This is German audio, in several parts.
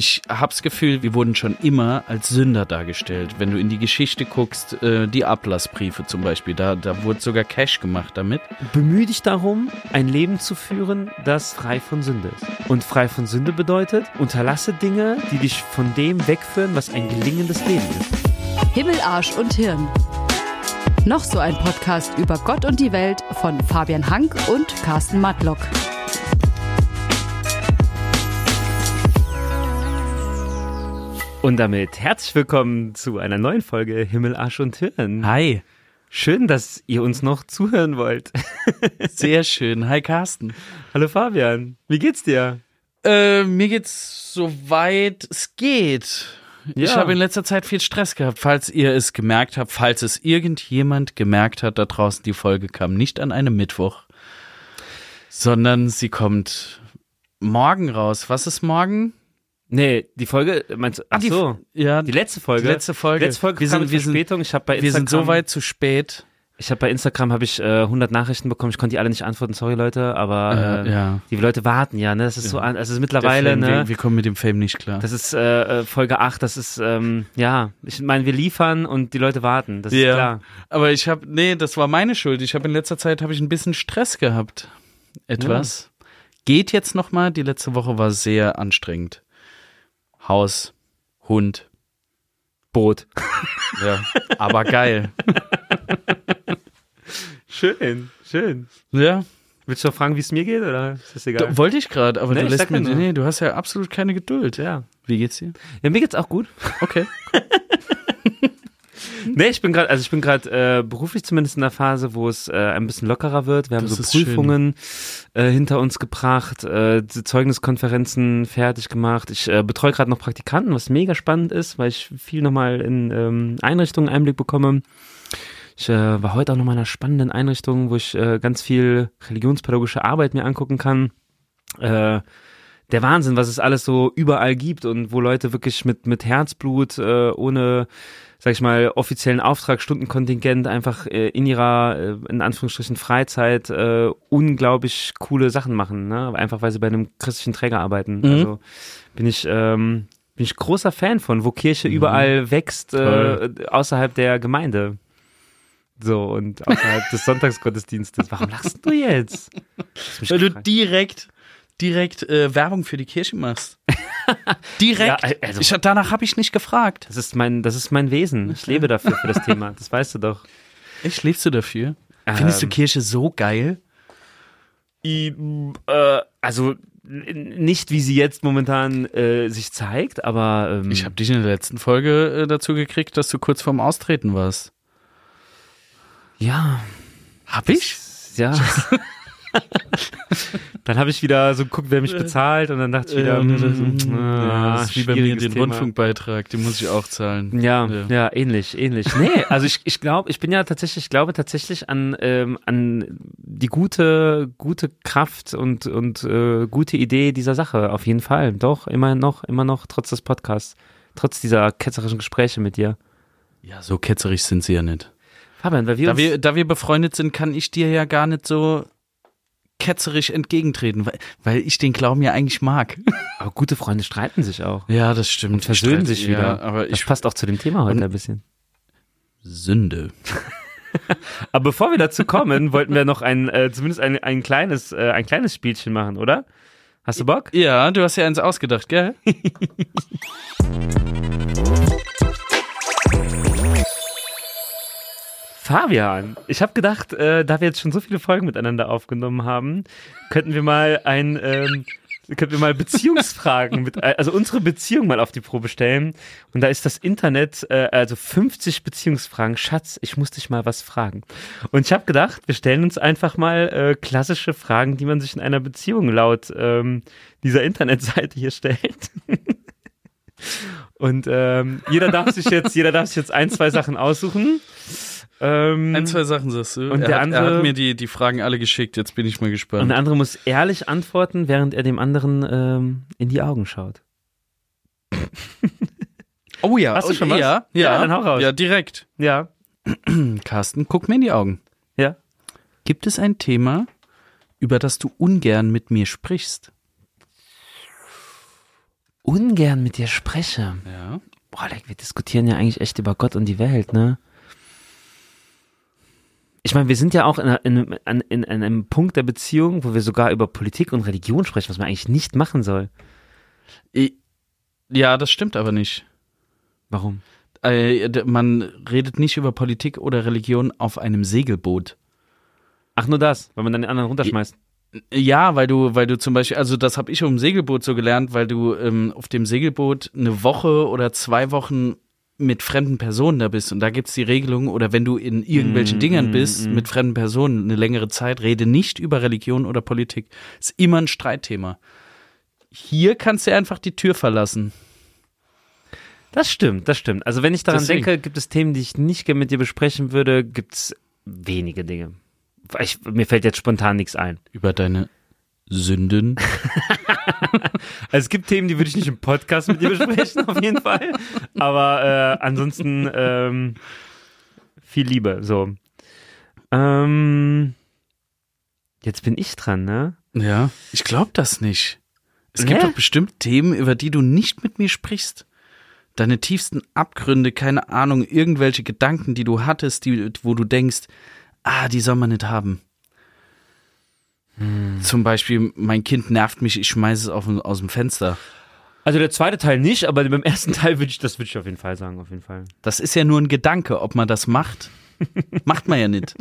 ich hab's Gefühl, wir wurden schon immer als Sünder dargestellt. Wenn du in die Geschichte guckst, äh, die Ablassbriefe zum Beispiel, da, da wurde sogar Cash gemacht damit. Bemühe dich darum, ein Leben zu führen, das frei von Sünde ist. Und frei von Sünde bedeutet, unterlasse Dinge, die dich von dem wegführen, was ein gelingendes Leben ist. Himmel, Arsch und Hirn. Noch so ein Podcast über Gott und die Welt von Fabian Hank und Carsten Matlock. Und damit herzlich willkommen zu einer neuen Folge Himmel, Arsch und Hirn. Hi. Schön, dass ihr uns noch zuhören wollt. Sehr schön. Hi Carsten. Hallo Fabian. Wie geht's dir? Äh, mir geht's soweit es geht. Ich Ja. habe in letzter Zeit viel Stress gehabt. Falls ihr es gemerkt habt, falls es irgendjemand gemerkt hat da draußen, die Folge kam nicht an einem Mittwoch, sondern sie kommt morgen raus. Was ist morgen? Nee, die Folge, meinst du, ach Die- so, Ja, die letzte Folge. Die letzte Folge. Die letzte Folge wir sind, mit wir sind, Verspätung. Ich habe bei wir Instagram, sind so weit zu spät. ich habe bei Instagram habe ich äh, 100 Nachrichten bekommen. Ich konnte die alle nicht antworten, sorry Leute, aber Äh, ja. die Leute warten ja, ne? Das ist so, Ja. an, es ist mittlerweile, Fame, ne? wir, wir kommen mit dem Fame nicht klar. Das ist äh, äh, Folge 8, das ist, ähm, ja, ich meine, wir liefern und die Leute warten, das ist Ja. klar. Aber ich habe, nee, das war meine Schuld. Ich habe in letzter Zeit habe ich ein bisschen Stress gehabt. Etwas. Geht jetzt noch mal. Die letzte Woche war sehr anstrengend. Haus, Hund, Boot. ja, aber geil. Schön, schön. Ja, Willst du noch fragen, wie es mir geht, oder ist das egal? da, wollte ich gerade, aber Nee, du lässt mir, nee, du hast ja absolut keine Geduld. ja. Wie geht's dir? ja, mir geht's auch gut. Okay. Nee, ich bin gerade, also ich bin gerade äh, beruflich zumindest in der Phase, wo es äh, ein bisschen lockerer wird. Wir haben Das so. Prüfungen äh, hinter uns gebracht, äh, Zeugniskonferenzen fertig gemacht. Ich äh, betreue gerade noch Praktikanten, was mega spannend ist, weil ich viel nochmal in ähm, Einrichtungen Einblick bekomme. Ich äh, war heute auch nochmal in einer spannenden Einrichtung, wo ich äh, ganz viel religionspädagogische Arbeit mir angucken kann. Äh, der Wahnsinn, was es alles so überall gibt und wo Leute wirklich mit, mit Herzblut, äh, ohne, sag ich mal, offiziellen Auftrag, Stundenkontingent einfach äh, in ihrer, äh, in Anführungsstrichen, Freizeit äh, unglaublich coole Sachen machen, ne? Einfach weil sie bei einem christlichen Träger arbeiten. Mhm. Also bin ich, ähm, bin ich großer Fan von, wo Kirche überall wächst, äh, außerhalb der Gemeinde. So, und außerhalb des Sonntagsgottesdienstes. Warum lachst du jetzt? Weil du direkt, direkt äh, Werbung für die Kirche machst. direkt. Ja, also- ich, danach habe ich nicht gefragt. Das ist mein, das ist mein Wesen. Ich lebe dafür, für das Thema. Das weißt du doch. Echt, lebst du dafür? Findest du Ähm, Kirche so geil? I, äh, also nicht, wie sie jetzt momentan äh, sich zeigt, aber ähm, Ich habe dich in der letzten Folge äh, dazu gekriegt, dass du kurz vorm Austreten warst. ja, Hab ich? ja. dann habe ich wieder so geguckt, wer mich bezahlt und dann dachte ich wieder, Ähm, mm, ah, das ist wie bei mir den Thema. Rundfunkbeitrag, den muss ich auch zahlen. Ja, Ja. ja, ähnlich, ähnlich. Nee, also ich, ich glaube, ich bin ja tatsächlich, ich glaube tatsächlich an, ähm, an die gute, gute Kraft und, und äh, gute Idee dieser Sache. Auf jeden Fall. Doch, immer noch, immer noch, trotz des Podcasts. Trotz dieser ketzerischen Gespräche mit dir. Ja, so ketzerisch sind sie ja nicht. Fabian, weil wir Da uns, wir, da wir befreundet sind, kann ich dir ja gar nicht so ketzerisch entgegentreten, weil, weil ich den Glauben ja eigentlich mag. aber gute Freunde streiten sich auch. Ja, das stimmt. Und versöhnen Ich sich wieder. Ja, aber das ich passt auch zu dem Thema heute ein bisschen. Sünde. Aber bevor wir dazu kommen, wollten wir noch ein, äh, zumindest ein, ein kleines, äh, ein kleines Spielchen machen, oder? Hast du Bock? Ja, du hast ja eins ausgedacht, gell? Fabian, ich habe gedacht, äh, da wir jetzt schon so viele Folgen miteinander aufgenommen haben, könnten wir mal ein, ähm, könnten wir mal Beziehungsfragen mit, äh, also unsere Beziehung mal auf die Probe stellen. Und da ist das Internet, äh, also 50 Beziehungsfragen. Schatz, ich muss dich mal was fragen. Und ich habe gedacht, wir stellen uns einfach mal äh, klassische Fragen, die man sich in einer Beziehung laut ähm, dieser Internetseite hier stellt. Und ähm, jeder darf sich jetzt, jeder darf sich jetzt ein, zwei Sachen aussuchen. Ähm, Ein, zwei Sachen sagst du. Und er, der hat, er andere- hat mir die, die Fragen alle geschickt, jetzt bin ich mal und gespannt. der andere muss ehrlich antworten, während er dem anderen ähm, in die Augen schaut. oh ja, Hast du oh, schon was? Ja, Ja, ja, dann hau raus. Ja, direkt. Ja. Carsten, guck mir in die Augen. Ja. Gibt es ein Thema, über das du ungern mit mir sprichst? ungern mit dir spreche. Ja. Boah, wir diskutieren ja eigentlich echt über Gott und die Welt, ne? Ich meine, wir sind ja auch in, in, einem- in, in einem Punkt der Beziehung, wo wir sogar über Politik und Religion sprechen, was man eigentlich nicht machen soll. Ja, das stimmt aber nicht. Warum? Äh, man redet nicht über Politik oder Religion auf einem Segelboot. Ach, nur das, weil man dann den anderen runterschmeißt. Ja, weil du, weil du zum Beispiel, also das habe ich um Segelboot so gelernt, weil du ähm, auf dem Segelboot eine Woche oder zwei Wochen mit fremden Personen da bist und da gibt's die Regelung, oder wenn du in irgendwelchen Mm, Dingern mm, bist mm. mit fremden Personen eine längere Zeit, rede nicht über Religion oder Politik. Ist immer ein Streitthema. Hier kannst du einfach die Tür verlassen. Das stimmt, das stimmt. Also wenn ich daran Deswegen. denke, gibt es Themen, die ich nicht gerne mit dir besprechen würde, gibt es wenige Dinge. Ich, mir fällt jetzt spontan nichts ein. Über deine Sünden. Also es gibt Themen, die würde ich nicht im Podcast mit dir besprechen, auf jeden Fall. Aber äh, ansonsten ähm, viel Liebe. So. Ähm, jetzt bin ich dran, ne? Ja. Ich glaube das nicht. Es gibt Hä? doch bestimmt Themen, über die du nicht mit mir sprichst. Deine tiefsten Abgründe, keine Ahnung, irgendwelche Gedanken, die du hattest, die, wo du denkst, ah, die soll man nicht haben. Hm. Zum Beispiel, mein Kind nervt mich, ich schmeiße es auf, aus dem Fenster. Also der zweite Teil nicht, aber beim ersten Teil würde ich, das würde ich auf jeden Fall sagen, auf jeden Fall. Das ist ja nur ein Gedanke, ob man das macht. macht man ja nicht.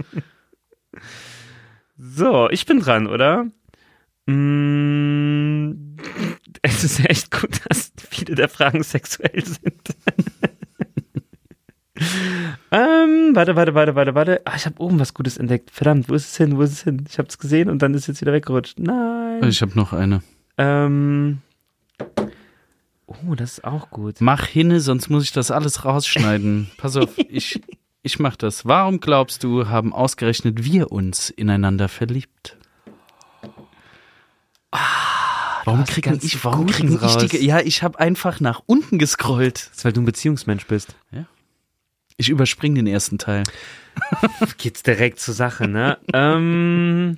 So, ich bin dran, oder? Mm, es ist echt gut, dass viele der Fragen sexuell sind. ähm, warte, warte, warte, warte, warte. Ah, ich habe oben was Gutes entdeckt. Verdammt, wo ist es hin? Wo ist es hin? Ich habe es gesehen und dann ist es jetzt wieder weggerutscht. Nein. Ich habe noch eine. Ähm, oh, das ist auch gut. Mach hinne, sonst muss ich das alles rausschneiden. Pass auf, ich, ich mach das. Warum glaubst du, haben ausgerechnet wir uns ineinander verliebt? warum hast kriegen ich, warum kriegen ich raus. die, ja, ich habe einfach nach unten gescrollt. Das ist, weil du ein Beziehungsmensch bist. Ich überspringe den ersten Teil. Geht's direkt zur Sache, ne? ähm,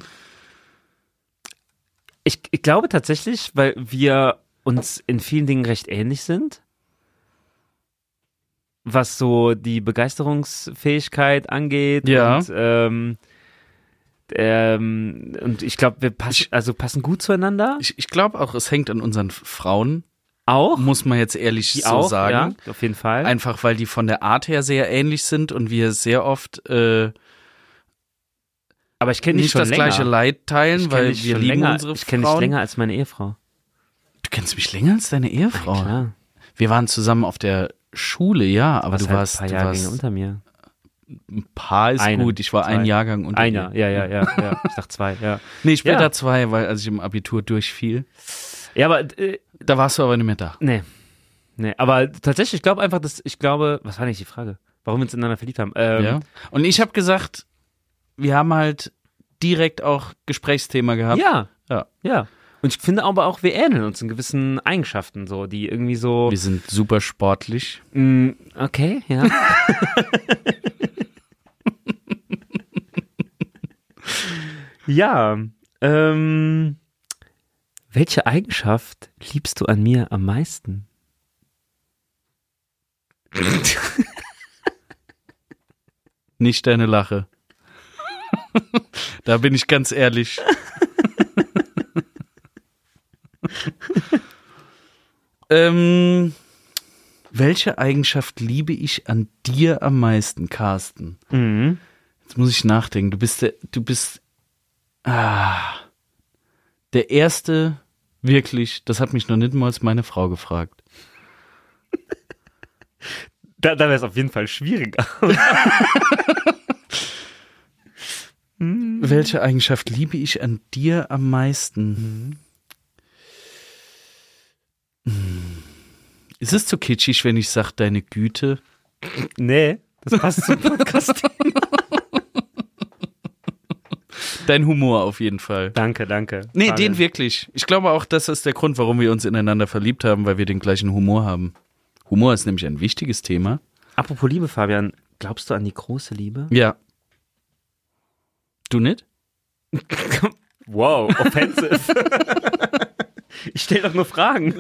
ich, ich glaube tatsächlich, weil wir uns in vielen Dingen recht ähnlich sind. Was so die Begeisterungsfähigkeit angeht. Ja. Und, ähm, ähm, und ich glaube, wir passen, also passen gut zueinander. Ich, ich glaube auch, es hängt an unseren Frauen, auch. muss man jetzt ehrlich Die so auch, sagen. ja, auf jeden Fall. Einfach weil die von der Art her sehr ähnlich sind und wir sehr oft äh, Aber ich kenne nicht das länger. gleiche Leid teilen, weil wir lieben länger, unsere Ich kenne dich länger als meine Ehefrau. Du kennst mich länger als deine Ehefrau. Klar. Wir waren zusammen auf der Schule, ja, aber du halt warst, ein paar warst unter mir. ein paar ist Eine, gut. Ich war zwei. ein Jahrgang unter Einer, dir. ja, ja, ja, ja. Ich dachte zwei, ja. Nee, später Ja. zwei, weil als ich im Abitur durchfiel, Ja, aber äh, da warst du aber nicht mehr da. nee. Nee, aber tatsächlich, ich glaube einfach, dass ich glaube, was war nicht die Frage? Warum wir uns ineinander verliebt haben? Ähm, ja. Und ich habe gesagt, wir haben halt direkt auch Gesprächsthema gehabt. ja. Ja. Ja. Und ich finde aber auch, wir ähneln uns in gewissen Eigenschaften, so, die irgendwie so. Wir sind super sportlich. Mm, okay, ja. ja. Ähm, welche Eigenschaft liebst du an mir am meisten? Nicht deine Lache. da bin ich ganz ehrlich. ähm, welche Eigenschaft liebe ich an dir am meisten, Carsten? Mhm. Jetzt muss ich nachdenken. Du bist der, du bist ah, der erste, wirklich. Das hat mich noch nicht mal meine Frau gefragt. Da, da wäre es auf jeden Fall schwieriger. Welche Eigenschaft liebe ich an dir am meisten? Hm. Ist es zu kitschig, wenn ich sage, deine Güte? nee, das passt zum Podcast. Dein Humor auf jeden Fall. danke, danke. Nee, Fabian. den wirklich. Ich glaube auch, das ist der Grund, warum wir uns ineinander verliebt haben, weil wir den gleichen Humor haben. Humor ist nämlich ein wichtiges Thema. Apropos Liebe, Fabian, glaubst du an die große Liebe? Ja. Du nicht? Wow, offensive. ich stelle doch nur Fragen.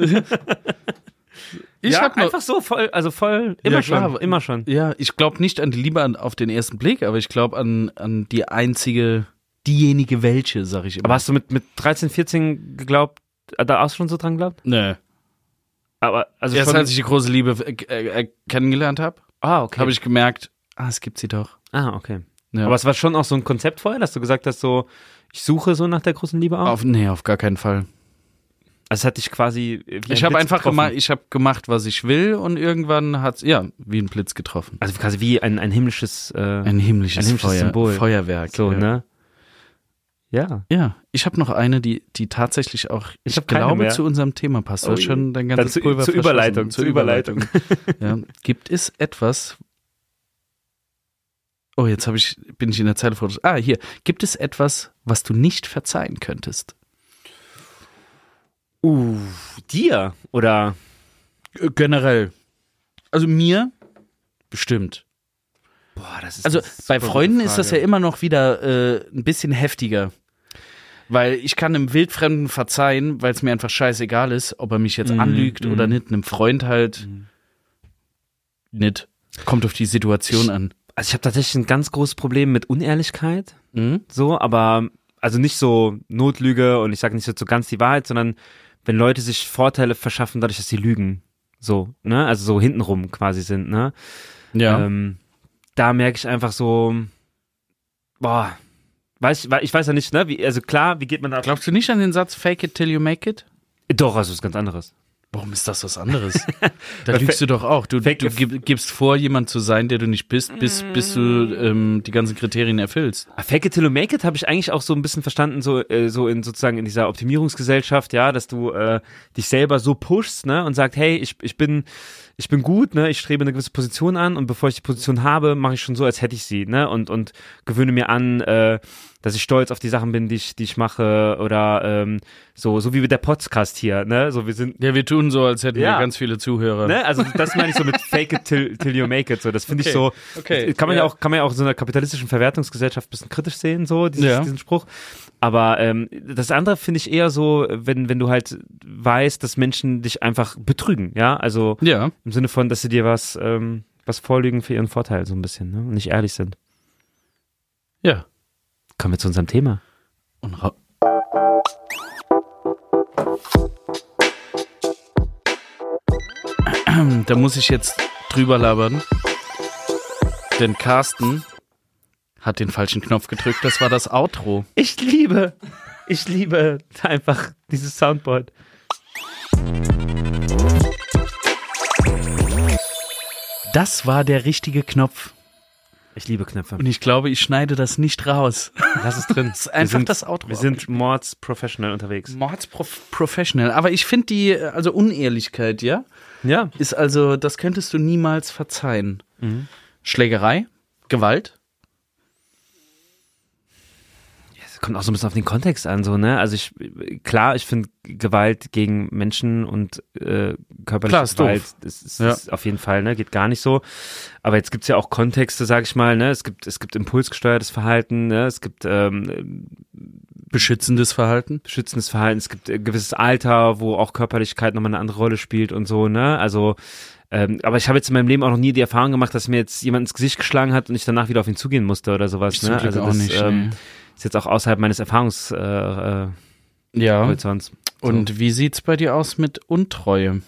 Ich ja, hab noch- einfach so voll, also voll, immer Ja, klar, schon, aber- immer schon. Ja, ich glaube nicht an die Liebe an, auf den ersten Blick, aber ich glaube an, an die einzige, diejenige welche, sag ich immer. Aber hast du mit, mit 13, 14 geglaubt, äh, da auch schon so dran geglaubt? nee. Aber, also Erst schon, als ich die große Liebe äh, äh, kennengelernt habe, ah, okay. habe ich gemerkt, ah, es gibt sie doch. ah, okay. Ja. Aber es war schon auch so ein Konzept vorher, dass du gesagt hast, so, ich suche so nach der großen Liebe auch? auf, nee, auf gar keinen Fall. Also es hat dich quasi Ich habe einfach gemacht, ich habe gemacht, was ich will und irgendwann hat's ja wie ein Blitz getroffen. Also quasi wie ein, ein himmlisches, äh, Ein himmlisches, Ein himmlisches Feuer, Symbol. Feuerwerk. so, ja. ne? Ja. Ja, ich habe noch eine, die, die tatsächlich auch, ich, keine glaube, zu unserem Thema passt. Oh schon dein ganzes zu- Pulver zur. Überleitung, Zur Überleitung. ja. Gibt es etwas, oh, jetzt habe ich, bin ich in der Zeile vor. Ah, hier. Gibt es etwas, was du nicht verzeihen könntest? Uh, dir? Oder? Generell. Also mir bestimmt. Boah, das ist Also bei Freunden ist das ja immer noch wieder äh, ein bisschen heftiger. Weil ich kann einem Wildfremden verzeihen, weil es mir einfach scheißegal ist, ob er mich jetzt Mhm, anlügt mhm. oder nicht. Einem Freund halt nicht. Kommt auf die Situation an. Also ich habe tatsächlich ein ganz großes Problem mit Unehrlichkeit. Mhm. So, aber also nicht so Notlüge und ich sage nicht so ganz die Wahrheit, sondern wenn Leute sich Vorteile verschaffen, dadurch, dass sie lügen. So, ne? Also so hintenrum quasi sind, ne? Ja. Ähm, da merke ich einfach so, boah, weiß, ich- ich weiß ja nicht, ne? Wie, also klar, wie geht man da? Glaubst du nicht an den Satz Fake it till you make it? Doch, also ist ganz anderes. Warum ist das was anderes? da lügst du doch auch. Du, du gib, gibst vor, jemand zu sein, der du nicht bist, bis, bis du ähm, die ganzen Kriterien erfüllst. Ah, Fake it till you make it habe ich eigentlich auch so ein bisschen verstanden, so, äh, so in sozusagen in dieser Optimierungsgesellschaft, ja, dass du äh, dich selber so pushst, ne, und sagst, hey, ich, ich bin, ich bin gut, ne, ich strebe eine gewisse Position an und bevor ich die Position habe, mache ich schon so, als hätte ich sie, ne, und, und gewöhne mir an, äh, dass ich stolz auf die Sachen bin, die ich, die ich mache, oder ähm, so, so wie mit der Podcast hier, ne, so wir sind Ja, wir tun so, als hätten Ja. wir ganz viele Zuhörer. Ne? Also das meine ich so mit Fake it till, till you make it. So, das finde ich so. Okay. Kann man ja. Ja. auch, kann man ja auch in so einer kapitalistischen Verwertungsgesellschaft ein bisschen kritisch sehen, so dieses, Ja. diesen Spruch. Aber ähm, das andere finde ich eher so, wenn wenn du halt weißt, dass Menschen dich einfach betrügen, ja. Also Ja. im Sinne von, dass sie dir was ähm, was vorlügen für ihren Vorteil so ein bisschen, ne? Und nicht ehrlich sind. Ja. Kommen wir zu unserem Thema. Und da muss ich jetzt drüber labern. Denn Carsten hat den falschen Knopf gedrückt. Das war das Outro. Ich liebe, ich liebe einfach dieses Soundboard. Das war der richtige Knopf. Ich liebe Knöpfe. Und ich glaube, ich schneide das nicht raus. Lass es drin. Das ist einfach sind, das Outro. Wir sind Mords Professional unterwegs. Mords Prof Professional. Aber ich finde die, also Unehrlichkeit, ja, Ja. ist also, das könntest du niemals verzeihen. Schlägerei, Gewalt. Es kommt auch so ein bisschen auf den Kontext an, so, ne? Also ich, klar, ich finde Gewalt gegen Menschen und äh, körperliche Klar, ist Gewalt, doof. das ist, Ja. ist auf jeden Fall, ne? Geht gar nicht so. Aber jetzt gibt's ja auch Kontexte, sag ich mal, ne? Es gibt, es gibt impulsgesteuertes Verhalten, ne? Es gibt ähm, Beschützendes Verhalten. schützendes Verhalten, es gibt ein gewisses Alter, wo auch Körperlichkeit nochmal eine andere Rolle spielt und so, ne? Also, ähm, aber ich habe jetzt in meinem Leben auch noch nie die Erfahrung gemacht, dass mir jetzt jemand ins Gesicht geschlagen hat und ich danach wieder auf ihn zugehen musste oder sowas, Ich ne? Also auch das nicht, ähm, nee. Ist jetzt auch außerhalb meines Erfahrungshorizonts. Äh, äh, Ja. Horizonts. Und wie sieht's bei dir aus mit Untreue?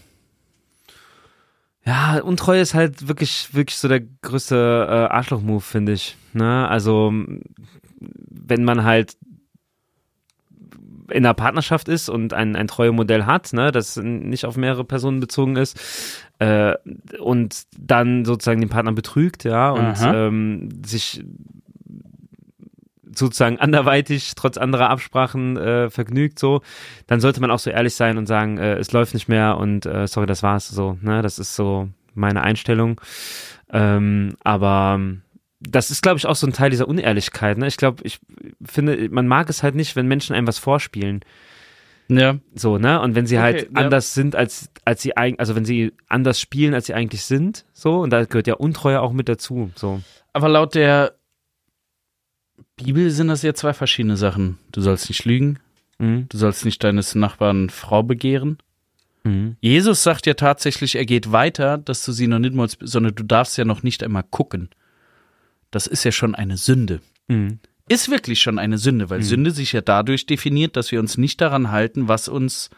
Ja, Untreue ist halt wirklich, wirklich so der größte äh, Arschloch-Move, finde ich. Ne? Also, wenn man halt in einer Partnerschaft ist und ein, ein Treuemodell hat, ne, das nicht auf mehrere Personen bezogen ist, äh, und dann sozusagen den Partner betrügt, ja, und ähm, sich sozusagen anderweitig, trotz anderer Absprachen äh, vergnügt, so, dann sollte man auch so ehrlich sein und sagen, äh, es läuft nicht mehr und äh, sorry, das war's, so, ne, das ist so meine Einstellung. Ähm, aber das ist, glaube ich, auch so ein Teil dieser Unehrlichkeit. Ne? Ich glaube, ich finde, man mag es halt nicht, wenn Menschen einem was vorspielen. Ja. So, ne? Und wenn sie Okay, halt ja. anders sind, als, als sie eigentlich, also wenn sie anders spielen, als sie eigentlich sind, so, und da gehört ja Untreue auch mit dazu. So. Aber laut der Bibel sind das ja zwei verschiedene Sachen. Du sollst nicht lügen, Mhm. du sollst nicht deines Nachbarn Frau begehren Mhm. Jesus sagt ja tatsächlich, er geht weiter, dass du sie noch nicht mal, sondern du darfst ja noch nicht einmal gucken. Das ist ja schon eine Sünde. Mhm. Ist wirklich schon eine Sünde, weil Sünde sich ja dadurch definiert, dass wir uns nicht daran halten, was uns,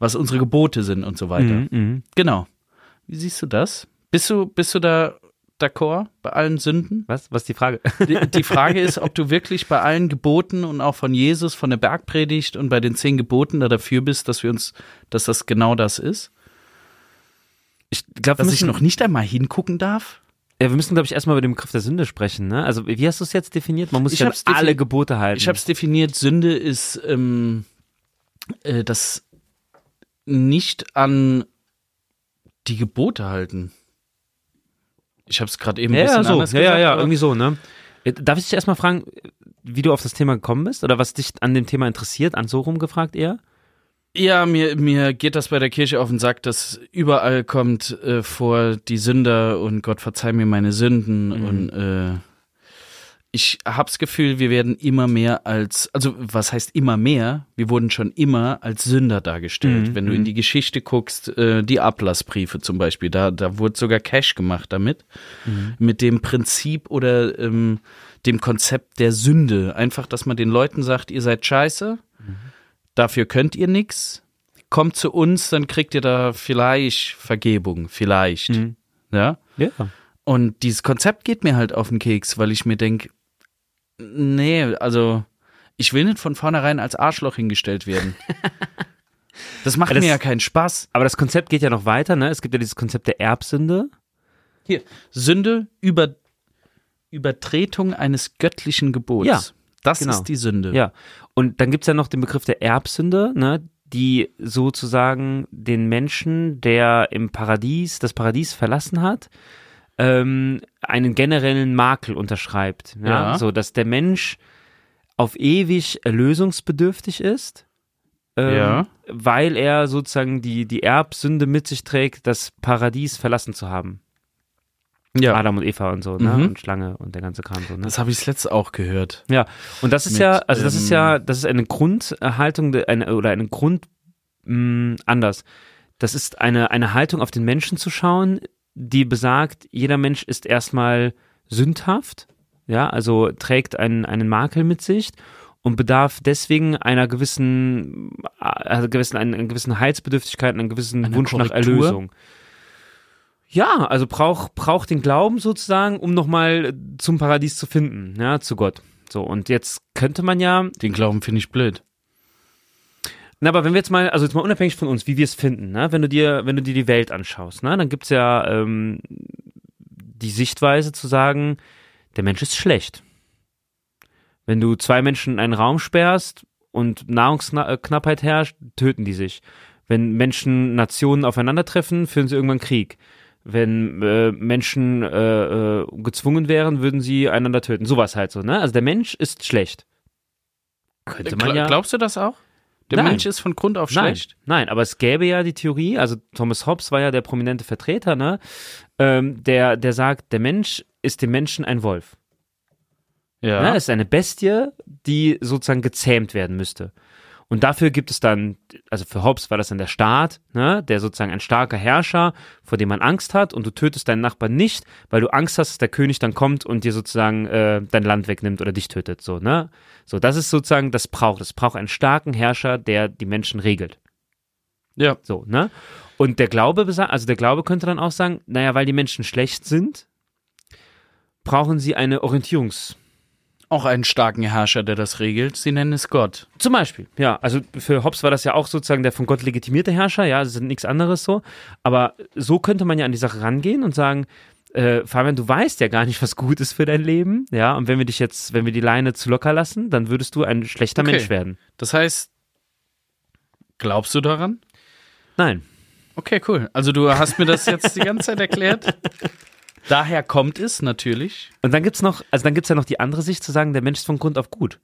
was unsere Gebote sind und so weiter. Mhm. Mhm. Genau. Wie siehst du das? Bist du, bist du da d'accord bei allen Sünden? Was? Was ist die Frage? Die, die Frage ist, ob du wirklich bei allen Geboten und auch von Jesus, von der Bergpredigt und bei den zehn Geboten da dafür bist, dass wir uns, dass das genau das ist. Ich glaube, Dass ich müssen, noch nicht einmal hingucken darf? ja, wir müssen, glaube ich, erstmal über den Begriff der Sünde sprechen. Ne? Also, wie hast du es jetzt definiert? Man muss Ich defini- alle Gebote halten. Ich habe es definiert, Sünde ist ähm, äh, das nicht an die Gebote halten. Ich habe es gerade eben ein ja, bisschen ja, so. anders Ja, gesagt. ja, ja, irgendwie so, ne? Äh, Darf ich dich erstmal fragen, wie du auf das Thema gekommen bist? Oder was dich an dem Thema interessiert? An so rumgefragt eher? Ja, mir, mir geht das bei der Kirche auf den Sack, dass überall kommt äh, vor die Sünder und Gott verzeih mir meine Sünden Mhm. und äh, ich hab's Gefühl, wir werden immer mehr als, also was heißt immer mehr? Wir wurden schon immer als Sünder dargestellt. Mhm, Wenn du in die Geschichte guckst, äh, die Ablassbriefe zum Beispiel, da, da wurde sogar Cash gemacht damit, Mhm. mit dem Prinzip oder ähm, dem Konzept der Sünde. Einfach, dass man den Leuten sagt, ihr seid scheiße, dafür könnt ihr nix. Kommt zu uns, dann kriegt ihr da vielleicht Vergebung, vielleicht. Mhm. Ja. Ja. Und dieses Konzept geht mir halt auf den Keks, weil ich mir denke, nee, also ich will nicht von vornherein als Arschloch hingestellt werden. Das macht Das- mir ja keinen Spaß. Aber das Konzept geht ja noch weiter, ne? Es gibt ja dieses Konzept der Erbsünde. Hier, Sünde über Übertretung eines göttlichen Gebots. Ja, das genau. ist die Sünde. Ja. Und dann gibt's ja noch den Begriff der Erbsünde, ne? Die sozusagen den Menschen, der im Paradies, das Paradies verlassen hat, ähm, einen generellen Makel unterschreibt. Ja? Ja. So, dass der Mensch auf ewig erlösungsbedürftig ist. Ähm, Ja. Weil er sozusagen die, die Erbsünde mit sich trägt, das Paradies verlassen zu haben. ja. Adam und Eva und so, ne? Mhm. Und Schlange und der ganze Kram so, ne? Das habe ich letztes auch gehört. Ja, und das ist Mit, ja, also das ist ähm, ja, das ist eine Grundhaltung, eine, oder eine Grund, mh, anders. Das ist eine, eine Haltung auf den Menschen zu schauen, die besagt, jeder Mensch ist erstmal sündhaft, ja, also trägt einen, einen Makel mit sich und bedarf deswegen einer gewissen, also gewissen, einer gewissen Heilsbedürftigkeit, einer gewissen Einer Wunsch nach Korrektur? Erlösung. Ja, also braucht braucht den Glauben sozusagen, um nochmal zum Paradies zu finden, ja, zu Gott. So, und jetzt könnte man ja, Den Glauben finde ich blöd. Na, aber wenn wir jetzt mal, also jetzt mal unabhängig von uns, wie wir es finden, ne, wenn du dir, wenn du dir die Welt anschaust, ne, dann gibt's ja ähm, die Sichtweise zu sagen, der Mensch ist schlecht. Wenn du zwei Menschen in einen Raum sperrst und Nahrungsknappheit herrscht, töten die sich. Wenn Menschen Nationen aufeinandertreffen, führen sie irgendwann Krieg. Wenn äh, Menschen äh, äh, gezwungen wären, würden sie einander töten. Sowas halt so, ne? Also der Mensch ist schlecht. Könnte man Gla- ja. Glaubst du das auch? Der Nein. Mensch ist von Grund auf Nein, schlecht. nein, aber es gäbe ja die Theorie, also Thomas Hobbes war ja der prominente Vertreter, ne? Ähm, der, der sagt, der Mensch ist dem Menschen ein Wolf. Ja. Ne? Ist eine Bestie, die sozusagen gezähmt werden müsste. Und dafür gibt es dann, also für Hobbes war das dann der Staat, ne, der sozusagen ein starker Herrscher, vor dem man Angst hat und du tötest deinen Nachbarn nicht, weil du Angst hast, dass der König dann kommt und dir sozusagen äh, dein Land wegnimmt oder dich tötet, so, ne? So, das ist sozusagen, das braucht, es braucht einen starken Herrscher, der die Menschen regelt. ja. So, ne? Und der Glaube also der Glaube könnte dann auch sagen, naja, weil die Menschen schlecht sind, brauchen sie eine Orientierungs- Auch einen starken Herrscher, der das regelt. Sie nennen es Gott. Zum Beispiel, ja. Also für Hobbes war das ja auch sozusagen der von Gott legitimierte Herrscher, ja, das ist nichts anderes so. Aber so könnte man ja an die Sache rangehen und sagen, äh, Fabian, du weißt ja gar nicht, was gut ist für dein Leben, ja. Und wenn wir dich jetzt, wenn wir die Leine zu locker lassen, dann würdest du ein schlechter Okay. Mensch werden. Das heißt, glaubst du daran? Nein. Okay, cool. Also du hast mir das jetzt die ganze Zeit erklärt. Daher kommt es natürlich. Und dann gibt's noch, also dann gibt's ja noch die andere Sicht zu sagen, der Mensch ist von Grund auf gut.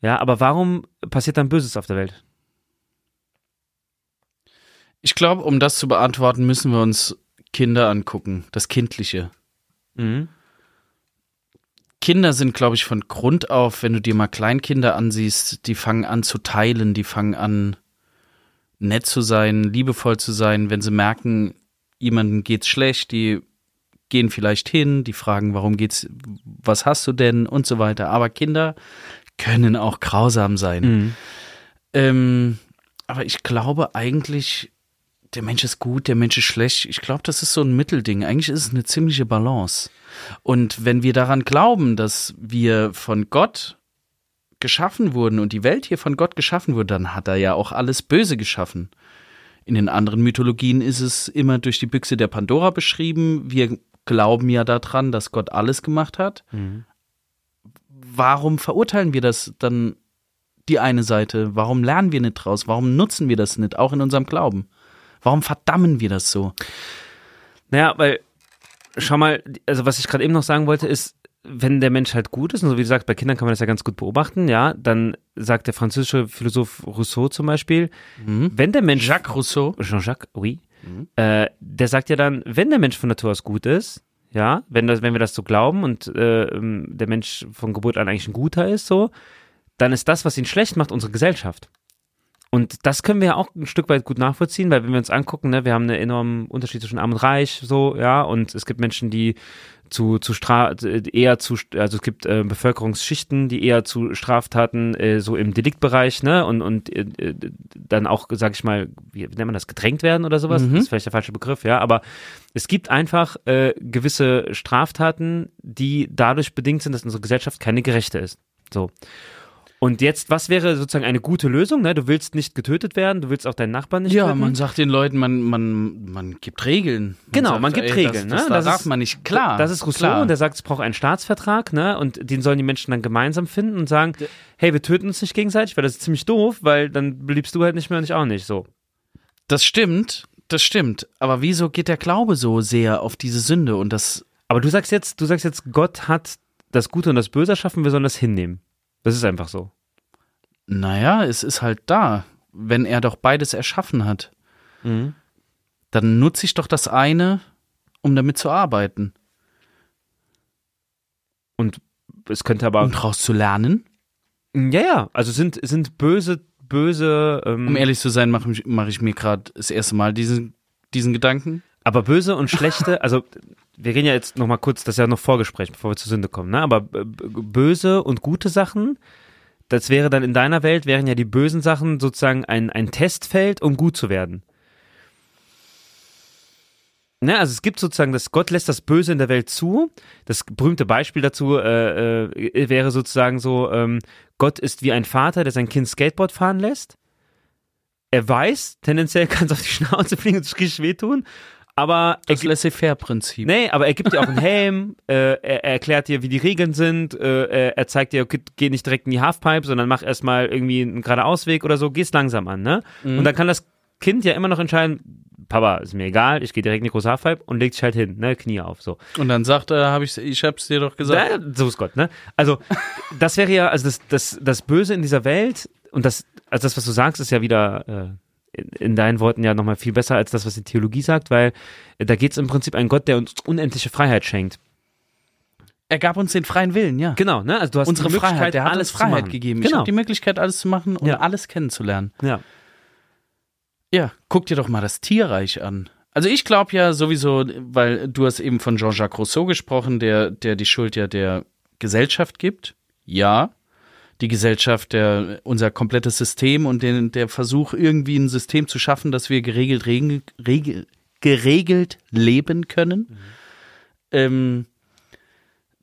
Ja, aber warum passiert dann Böses auf der Welt? Ich glaube, um das zu beantworten, müssen wir uns Kinder angucken. Das Kindliche. Mhm. Kinder sind, glaube ich, von Grund auf, wenn du dir mal Kleinkinder ansiehst, die fangen an zu teilen, die fangen an, nett zu sein, liebevoll zu sein, wenn sie merken, jemandem geht's schlecht, die gehen vielleicht hin, die fragen, warum geht's, was hast du denn und so weiter. Aber Kinder können auch grausam sein. Mhm. Ähm, aber ich glaube eigentlich, der Mensch ist gut, der Mensch ist schlecht. Ich glaube, das ist so ein Mittelding. Eigentlich ist es eine ziemliche Balance. Und wenn wir daran glauben, dass wir von Gott geschaffen wurden und die Welt hier von Gott geschaffen wurde, dann hat er ja auch alles Böse geschaffen. In den anderen Mythologien ist es immer durch die Büchse der Pandora beschrieben. Wir glauben ja daran, dass Gott alles gemacht hat. Mhm. Warum verurteilen wir das dann die eine Seite? Warum lernen wir nicht draus? Warum nutzen wir das nicht, auch in unserem Glauben? Warum verdammen wir das so? Naja, weil, schau mal, also was ich gerade eben noch sagen wollte, ist, wenn der Mensch halt gut ist, und so wie du sagst, bei Kindern kann man das ja ganz gut beobachten, ja, dann sagt der französische Philosoph Rousseau zum Beispiel, wenn der Mensch. Jacques Rousseau. Jean-Jacques, oui. Äh, der sagt ja dann, wenn der Mensch von Natur aus gut ist, ja, wenn, das, wenn wir das so glauben und äh, ähm, der Mensch von Geburt an eigentlich ein guter ist, so, dann ist das, was ihn schlecht macht, unsere Gesellschaft. Und das können wir ja auch ein Stück weit gut nachvollziehen, weil wenn wir uns angucken, ne, wir haben einen enormen Unterschied zwischen arm und reich, so, ja, und es gibt Menschen, die zu, zu Stra eher zu, also es gibt äh, Bevölkerungsschichten, die eher zu Straftaten äh, so im Deliktbereich, ne, und, und äh, dann auch, sag ich mal, wie nennt man das, gedrängt werden oder sowas? Mhm. Das ist vielleicht der falsche Begriff, ja, aber es gibt einfach äh, gewisse Straftaten, die dadurch bedingt sind, dass unsere Gesellschaft keine gerechte ist. So. Und jetzt, was wäre sozusagen eine gute Lösung? Ne? Du willst nicht getötet werden, du willst auch deinen Nachbarn nicht Ja, töten. man sagt den Leuten, man, man, man gibt Regeln. Man Genau, sagt, man gibt ey, Regeln, Das, das, ne? das Das darf ist- man nicht. Klar. Das ist Rousseau klar. und der sagt, es braucht einen Staatsvertrag, ne? Und den sollen die Menschen dann gemeinsam finden und sagen, hey, wir töten uns nicht gegenseitig, weil das ist ziemlich doof, weil dann bliebst du halt nicht mehr und ich auch nicht. So. Das stimmt, das stimmt. Aber wieso geht der Glaube so sehr auf diese Sünde und das Aber du sagst jetzt, du sagst jetzt, Gott hat das Gute und das Böse erschaffen, wir sollen das hinnehmen. Das ist einfach so. Naja, es ist halt da. Wenn er doch beides erschaffen hat, Mhm. dann nutze ich doch das eine, um damit zu arbeiten. Und es könnte aber. Um daraus zu lernen. ja, ja, also sind, sind böse, böse, ähm, Um ehrlich zu sein, mache ich, mach ich mir gerade das erste Mal diesen, diesen Gedanken. Aber böse und schlechte, also wir reden ja jetzt noch mal kurz, das ist ja noch Vorgespräch, bevor wir zur Sünde kommen, ne? Aber b- böse und gute Sachen, das wäre dann in deiner Welt, wären ja die bösen Sachen sozusagen ein, ein Testfeld, um gut zu werden. Ne, also es gibt sozusagen, dass Gott lässt das Böse in der Welt zu. Das berühmte Beispiel dazu äh, äh, wäre sozusagen so, ähm, Gott ist wie ein Vater, der sein Kind Skateboard fahren lässt. Er weiß, tendenziell kann es auf die Schnauze fliegen und es richtig wehtun, aber er Das Laissez-faire-Prinzip. Nee, aber er gibt dir auch einen Helm, äh, er, er erklärt dir, wie die Regeln sind, äh, er, zeigt dir, okay, geh nicht direkt in die Halfpipe, sondern mach erstmal irgendwie einen geradeausweg oder so, geh's langsam an, ne? Und dann kann das Kind ja immer noch entscheiden, Papa, ist mir egal, ich gehe direkt in die große Halfpipe und legt sich halt hin, ne, Knie auf, so. Und dann sagt er, hab ich, ich hab's dir doch gesagt. Da, so ist Gott, ne? Also, das wäre ja, also das, das, das Böse in dieser Welt und das, also das, was du sagst, ist ja wieder äh, in, in deinen Worten ja nochmal viel besser als das, was die Theologie sagt, weil äh, da geht es im Prinzip einen Gott, der uns unendliche Freiheit schenkt. Er gab uns den freien Willen, ja. Genau, ne? Also du hast Unsere Freiheit, der hat alles uns Freiheit gegeben. Ich Genau. habe die Möglichkeit, alles zu machen und Ja. alles kennenzulernen. ja. Ja, guck dir doch mal das Tierreich an. Also ich glaube ja sowieso, weil du hast eben von Jean-Jacques Rousseau gesprochen, der, der die Schuld ja der Gesellschaft gibt. Ja, die Gesellschaft, der, unser komplettes System und den, der Versuch, irgendwie ein System zu schaffen, dass wir geregelt, regel, regel, geregelt leben können. Ähm,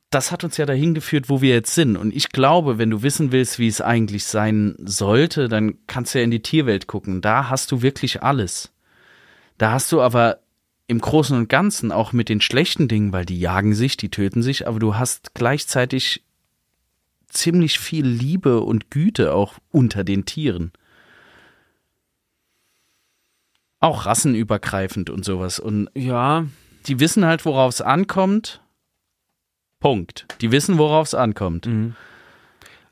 das hat uns ja dahin geführt, wo wir jetzt sind. Und ich glaube, wenn du wissen willst, wie es eigentlich sein sollte, dann kannst du ja in die Tierwelt gucken. Da hast du wirklich alles. Da hast du aber im Großen und Ganzen auch mit den schlechten Dingen, weil die jagen sich, die töten sich, aber du hast gleichzeitig ziemlich viel Liebe und Güte auch unter den Tieren. Auch rassenübergreifend und sowas. Und Ja, die wissen halt, worauf es ankommt. Punkt. Die wissen, worauf es ankommt. Mhm.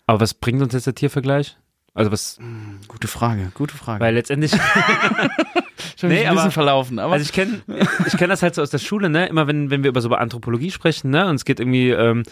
aber was bringt uns jetzt der Tiervergleich? Also was, Gute Frage, gute Frage. weil letztendlich, ich habe Nee, ein bisschen aber- verlaufen, aber also ich kenne ich kenn das halt so aus der Schule, ne? Immer wenn, wenn wir über so über Anthropologie sprechen, ne? Und es geht irgendwie, ähm,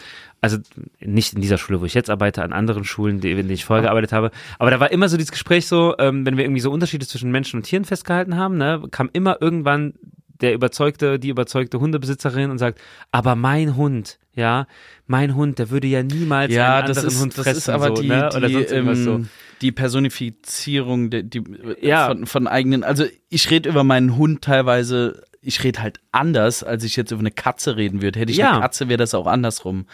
also nicht in dieser Schule, wo ich jetzt arbeite, an anderen Schulen, die, in denen ich vorher gearbeitet habe. Aber da war immer so dieses Gespräch so, ähm, wenn wir irgendwie so Unterschiede zwischen Menschen und Tieren festgehalten haben, ne, kam immer irgendwann der überzeugte, die überzeugte Hundebesitzerin und sagt, aber mein Hund, ja, mein Hund, der würde ja niemals ja, einen das anderen ist, Hund das fressen, ist aber so, die, ne? Oder die, sonst irgendwas so. Die Personifizierung der, die, Ja. von, von eigenen. Also ich rede über meinen Hund teilweise. Ich rede halt anders, als ich jetzt über eine Katze reden würde. Hätte ich Ja. eine Katze, wäre das auch andersrum,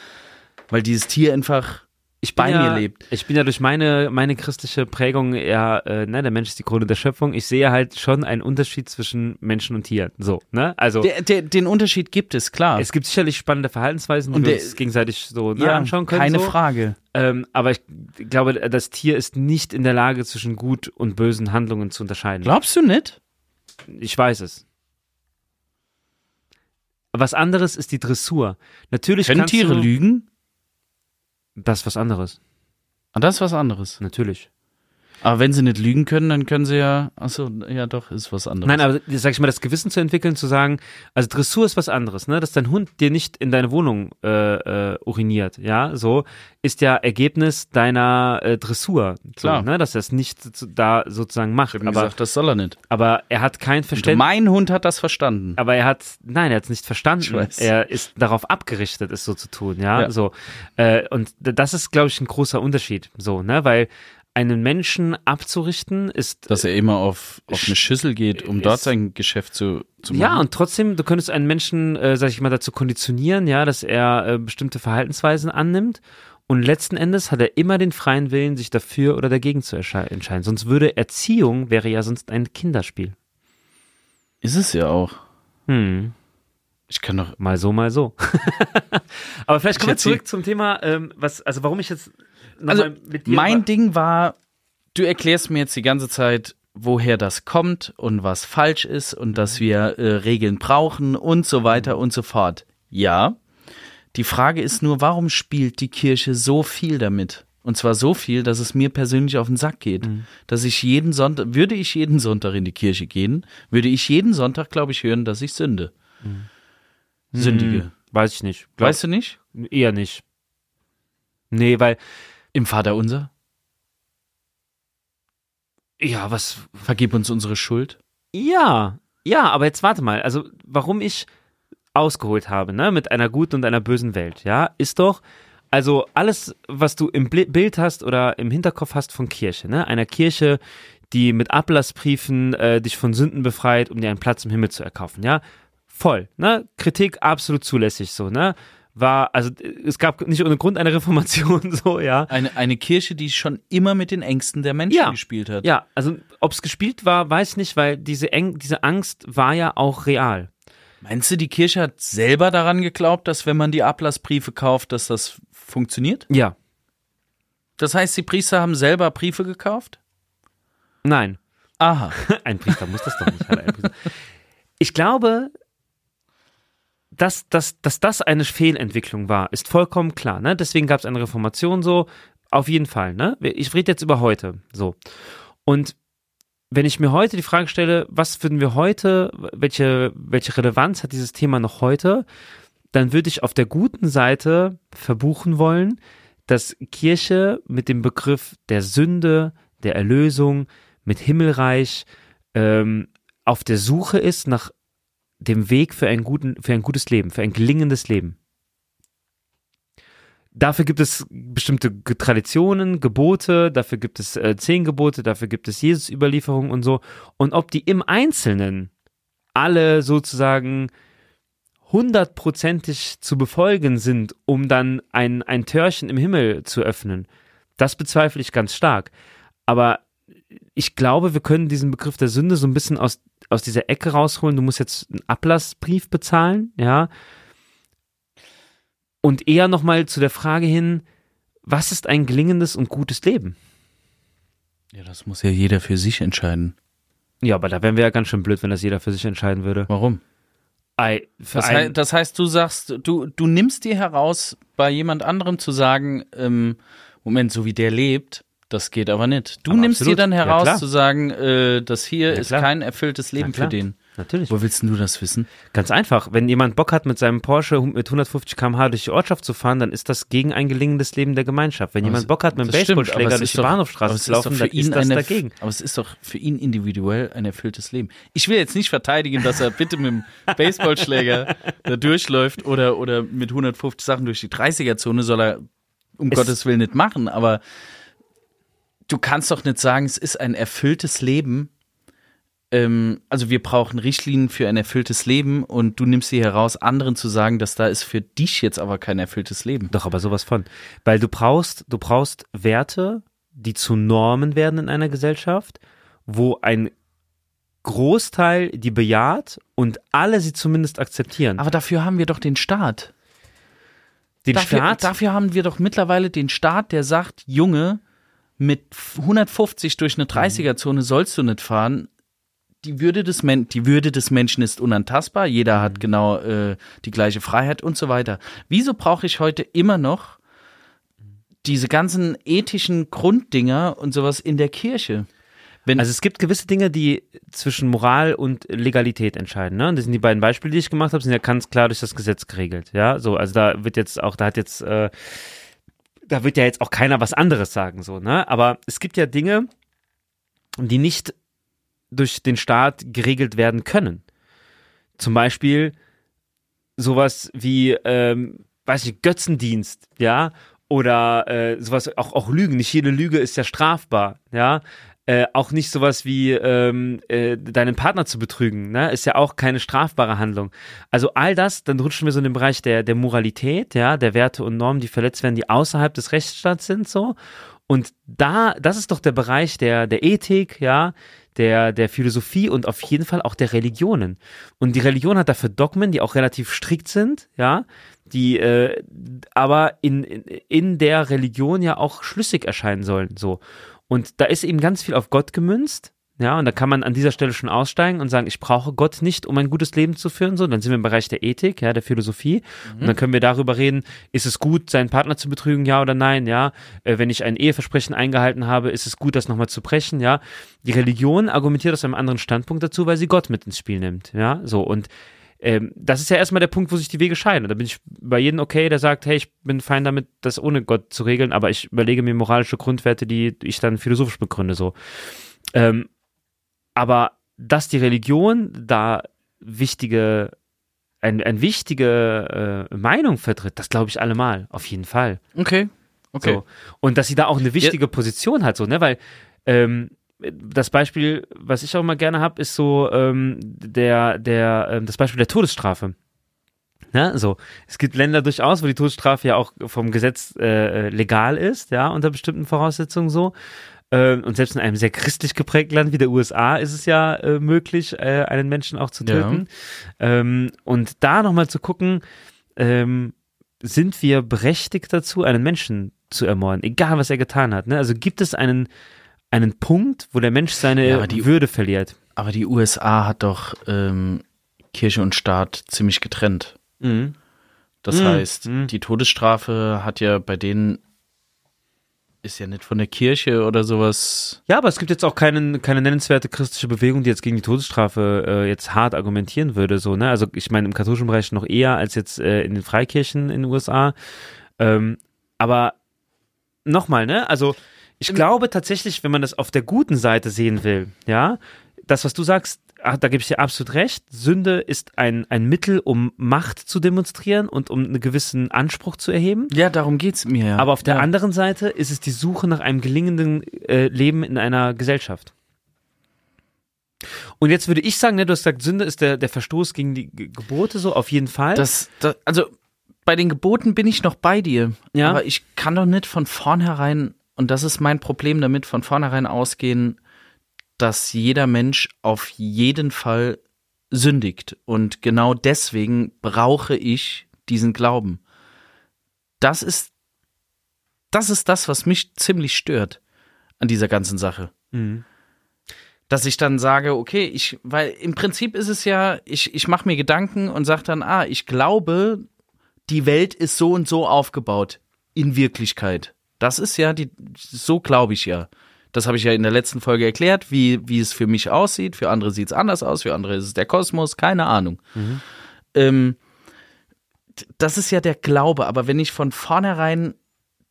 weil dieses Tier einfach ich bei bin ja, mir lebt. Ich bin ja durch meine, meine christliche Prägung eher, äh, ne, der Mensch ist die Krone der Schöpfung. Ich sehe halt schon einen Unterschied zwischen Menschen und Tieren. So, ne? Also Der, der, den Unterschied gibt es klar. es gibt sicherlich spannende Verhaltensweisen, die Und wir der- uns gegenseitig so ne, ja, anschauen können. keine so. Frage. Ähm, aber ich glaube, das Tier ist nicht in der Lage, zwischen gut und bösen Handlungen zu unterscheiden. Glaubst du nicht? Ich weiß es. Was anderes ist die Dressur. Natürlich Können Tiere lügen? Das ist was anderes. Das ist was anderes. Natürlich. Aber wenn sie nicht lügen können, dann können sie ja. Achso, ja doch, ist was anderes. Nein, aber sag ich mal, das Gewissen zu entwickeln, zu sagen, also Dressur ist was anderes, ne? Dass dein Hund dir nicht in deine Wohnung äh, äh, uriniert, ja, so ist ja Ergebnis deiner äh, Dressur, so, Klar. ne? Dass er es nicht so- da sozusagen macht. ich Aber, gesagt, das soll er nicht. aber er hat kein Verständnis. mein Hund hat das verstanden. Aber er hat, nein, er hat es nicht Ich verstanden. Er ist darauf abgerichtet, es so zu tun, ja, Ja. so. Äh, und das ist, glaube ich, ein großer Unterschied, so, ne, weil einen Menschen abzurichten ist Dass er immer auf, auf eine Schüssel geht, um ist- dort sein Geschäft zu, zu machen. Ja, und trotzdem, du könntest einen Menschen, äh, sag ich mal, dazu konditionieren, ja, dass er äh, bestimmte Verhaltensweisen annimmt. Und letzten Endes hat er immer den freien Willen, sich dafür oder dagegen zu entscheiden. Sonst würde Erziehung, wäre ja sonst ein Kinderspiel. Ist es ja auch. Hm, Ich kann doch. mal so, mal so. Aber vielleicht kommen wir zurück zum Thema, ähm, was, also warum ich jetzt Also, mal mit dir mein Ding war, du erklärst mir jetzt die ganze Zeit, woher das kommt und was falsch ist und dass wir äh, Regeln brauchen und so weiter und so fort. Ja. Die Frage ist nur, warum spielt die Kirche so viel damit? Und zwar so viel, dass es mir persönlich auf den Sack geht. Dass ich jeden Sonntag, würde ich jeden Sonntag in die Kirche gehen, würde ich jeden Sonntag, glaube ich, hören, dass ich sünde. Sündige. Hm, weiß ich nicht. Glaub, Weißt du nicht? Eher nicht. Nee, weil, Im Vater unser. ja, was, Vergib uns unsere Schuld. Ja, ja, aber jetzt warte mal. Also, warum ich ausgeholt habe, ne, mit einer guten und einer bösen Welt, ja, ist doch, also alles, was du im Bild hast oder im Hinterkopf hast von Kirche, ne, einer Kirche, die mit Ablassbriefen äh, dich von Sünden befreit, um dir einen Platz im Himmel zu erkaufen, ja, voll, ne, Kritik absolut zulässig, so, ne, war, also es gab nicht ohne Grund eine Reformation, so, ja, Eine, eine Kirche, die schon immer mit den Ängsten der Menschen Ja. gespielt hat. Ja, also ob es gespielt war, weiß ich nicht, weil diese, Eng diese Angst war ja auch real. Meinst du, die Kirche hat selber daran geglaubt, dass wenn man die Ablassbriefe kauft, dass das funktioniert? Ja. Das heißt, die Priester haben selber Briefe gekauft? Nein. Aha. Ein Priester muss das doch nicht. Ich glaube, dass, dass, dass das eine Fehlentwicklung war, ist vollkommen klar. Ne? Deswegen gab es eine Reformation so. Auf jeden Fall. Ne? Ich rede jetzt über heute. So. Und wenn ich mir heute die Frage stelle, was würden wir heute, welche, welche Relevanz hat dieses Thema noch heute, dann würde ich auf der guten Seite verbuchen wollen, dass Kirche mit dem Begriff der Sünde, der Erlösung, mit Himmelreich ähm, auf der Suche ist nach dem Weg für, einen guten, für ein gutes Leben, für ein gelingendes Leben. Dafür gibt es bestimmte Traditionen, Gebote, dafür gibt es äh, zehn Gebote, dafür gibt es Jesus-Überlieferungen und so. Und ob die im Einzelnen alle sozusagen hundertprozentig zu befolgen sind, um dann ein, ein Törchen im Himmel zu öffnen, das bezweifle ich ganz stark. Aber ich glaube, wir können diesen Begriff der Sünde so ein bisschen aus, aus dieser Ecke rausholen. Du musst jetzt einen Ablassbrief bezahlen, ja. Und eher nochmal zu der Frage hin, was ist ein gelingendes und gutes Leben? Ja, das muss ja jeder für sich entscheiden. Ja, aber da wären wir ja ganz schön blöd, wenn das jeder für sich entscheiden würde. Warum? Für Das, hei ein, das heißt, du sagst, du, du nimmst dir heraus, bei jemand anderem zu sagen, ähm, Moment, so wie der lebt, Das geht aber nicht. Du Aber nimmst absolut. dir dann Ja, heraus klar. zu sagen, äh, das hier Ja, ist kein erfülltes Leben für den. Natürlich. Wo willst du das wissen? Ganz einfach. Wenn jemand Bock hat, mit seinem Porsche mit 150 km/h durch die Ortschaft zu fahren, dann ist das gegen ein gelingendes Leben der Gemeinschaft. Wenn jemand Bock hat, mit dem stimmt, aber Baseballschläger durch die doch- aber Bahnhofstraße zu laufen, für dann ist das dagegen. Aber es ist doch für ihn individuell ein erfülltes Leben. Ich will jetzt nicht verteidigen, dass er bitte mit dem Baseballschläger da durchläuft oder, oder mit 150 Sachen durch die 30er-Zone soll er um Es- Gottes Willen nicht machen, aber du kannst doch nicht sagen, es ist ein erfülltes Leben. Ähm, also wir brauchen Richtlinien für ein erfülltes Leben und du nimmst sie heraus, anderen zu sagen, dass da ist für dich jetzt aber kein erfülltes Leben. Doch, aber sowas von. Weil du brauchst, du brauchst Werte, die zu Normen werden in einer Gesellschaft, wo ein Großteil die bejaht und alle sie zumindest akzeptieren. Aber dafür haben wir doch den Staat. Den dafür, Staat, dafür haben wir doch mittlerweile den Staat, der sagt, Junge, mit 150 durch eine 30er-Zone sollst du nicht fahren. Die Würde, des Men die Würde des Menschen ist unantastbar. Jeder hat genau äh, die gleiche Freiheit und so weiter. Wieso brauche ich heute immer noch diese ganzen ethischen Grunddinger und sowas in der Kirche? Wenn, Also es gibt gewisse Dinge, die zwischen Moral und Legalität entscheiden. Ne? Und das sind die beiden Beispiele, die ich gemacht habe, sind ja ganz klar durch das Gesetz geregelt. Ja, so also da wird jetzt auch, da hat jetzt, äh, da wird ja jetzt auch keiner was anderes sagen so. Ne? Aber es gibt ja Dinge, die nicht durch den Staat geregelt werden können. Zum Beispiel sowas wie, ähm, weiß ich, Götzendienst, ja, oder äh, sowas, auch, auch Lügen. Nicht jede Lüge ist ja strafbar, ja. Äh, auch nicht sowas wie ähm, äh, deinen Partner zu betrügen, ne? ist ja auch keine strafbare Handlung. Also all das, dann rutschen wir so in den Bereich der, der Moralität, ja, der Werte und Normen, die verletzt werden, die außerhalb des Rechtsstaats sind, so. Und da, das ist doch der Bereich der, der Ethik, ja, der, der Philosophie und auf jeden Fall auch der Religionen. Und die Religion hat dafür Dogmen, die auch relativ strikt sind, ja, die äh, aber in, in, in der Religion ja auch schlüssig erscheinen sollen, so. Und da ist eben ganz viel auf Gott gemünzt, ja, und da kann man an dieser Stelle schon aussteigen und sagen, ich brauche Gott nicht, um ein gutes Leben zu führen, so. Dann sind wir im Bereich der Ethik, ja, der Philosophie. Und dann können wir darüber reden, ist es gut, seinen Partner zu betrügen, ja oder nein, ja. Äh, wenn ich ein Eheversprechen eingehalten habe, ist es gut, das nochmal zu brechen, ja. Die Religion argumentiert aus einem anderen Standpunkt dazu, weil sie Gott mit ins Spiel nimmt, ja. So, und ähm, das ist ja erstmal der Punkt, wo sich die Wege scheiden. Da bin ich bei jedem okay, der sagt, hey, ich bin fein damit, das ohne Gott zu regeln, aber ich überlege mir moralische Grundwerte, die ich dann philosophisch begründe, so. Ähm, aber dass die Religion da wichtige, ein, ein wichtige äh, Meinung vertritt, das glaube ich allemal, auf jeden Fall. okay, okay. So. Und dass sie da auch eine wichtige Position hat, so, ne? Weil ähm, das Beispiel, was ich auch mal gerne habe, ist so ähm, der, der, ähm, das Beispiel der Todesstrafe. Ja, so. Es gibt Länder durchaus, wo die Todesstrafe ja auch vom Gesetz äh, legal ist, ja, unter bestimmten Voraussetzungen so. Ähm, und selbst in einem sehr christlich geprägten Land wie der USA ist es ja äh, möglich, äh, einen Menschen auch zu Ja. töten. Ähm, und da nochmal zu gucken, ähm, sind wir berechtigt dazu, einen Menschen zu ermorden, egal was er getan hat. Ne? Also gibt es einen, einen Punkt, wo der Mensch seine Ja, die- Würde verliert. Aber die USA hat doch ähm, Kirche und Staat ziemlich getrennt. Mhm. Das Mhm, heißt, mhm. die Todesstrafe hat ja bei denen ist ja nicht von der Kirche oder sowas. Ja, aber es gibt jetzt auch keinen, keine nennenswerte christliche Bewegung, die jetzt gegen die Todesstrafe äh, jetzt hart argumentieren würde. So, ne? Also ich meine im katholischen Bereich noch eher als jetzt äh, in den Freikirchen in den USA. Ähm, aber nochmal, ne? Also ich glaube tatsächlich, wenn man das auf der guten Seite sehen will, ja, das, was du sagst, ach, da gebe ich dir absolut recht. Sünde ist ein, ein Mittel, um Macht zu demonstrieren und um einen gewissen Anspruch zu erheben. Ja, darum geht's mir ja. Aber auf der ja. anderen Seite ist es die Suche nach einem gelingenden äh, Leben in einer Gesellschaft. Und jetzt würde ich sagen, ne, du hast gesagt, Sünde ist der, der Verstoß gegen die Ge- Gebote, so auf jeden Fall. Das, das, also bei den Geboten bin ich noch bei dir. Ja. Aber ich kann doch nicht von vornherein, und das ist mein Problem damit, von vornherein ausgehen, dass jeder Mensch auf jeden Fall sündigt. Und genau deswegen brauche ich diesen Glauben. Das ist, das ist das, was mich ziemlich stört an dieser ganzen Sache. Mhm. dass ich dann sage, okay, ich, weil im Prinzip ist es ja, ich, ich mache mir Gedanken und sage dann, ah, ich glaube, die Welt ist so und so aufgebaut in Wirklichkeit. Das ist ja die, so glaube ich ja. Das habe ich ja in der letzten Folge erklärt, wie, wie es für mich aussieht. Für andere sieht es anders aus, für andere ist es der Kosmos, keine Ahnung. Ähm, das ist ja der Glaube, aber wenn ich von vornherein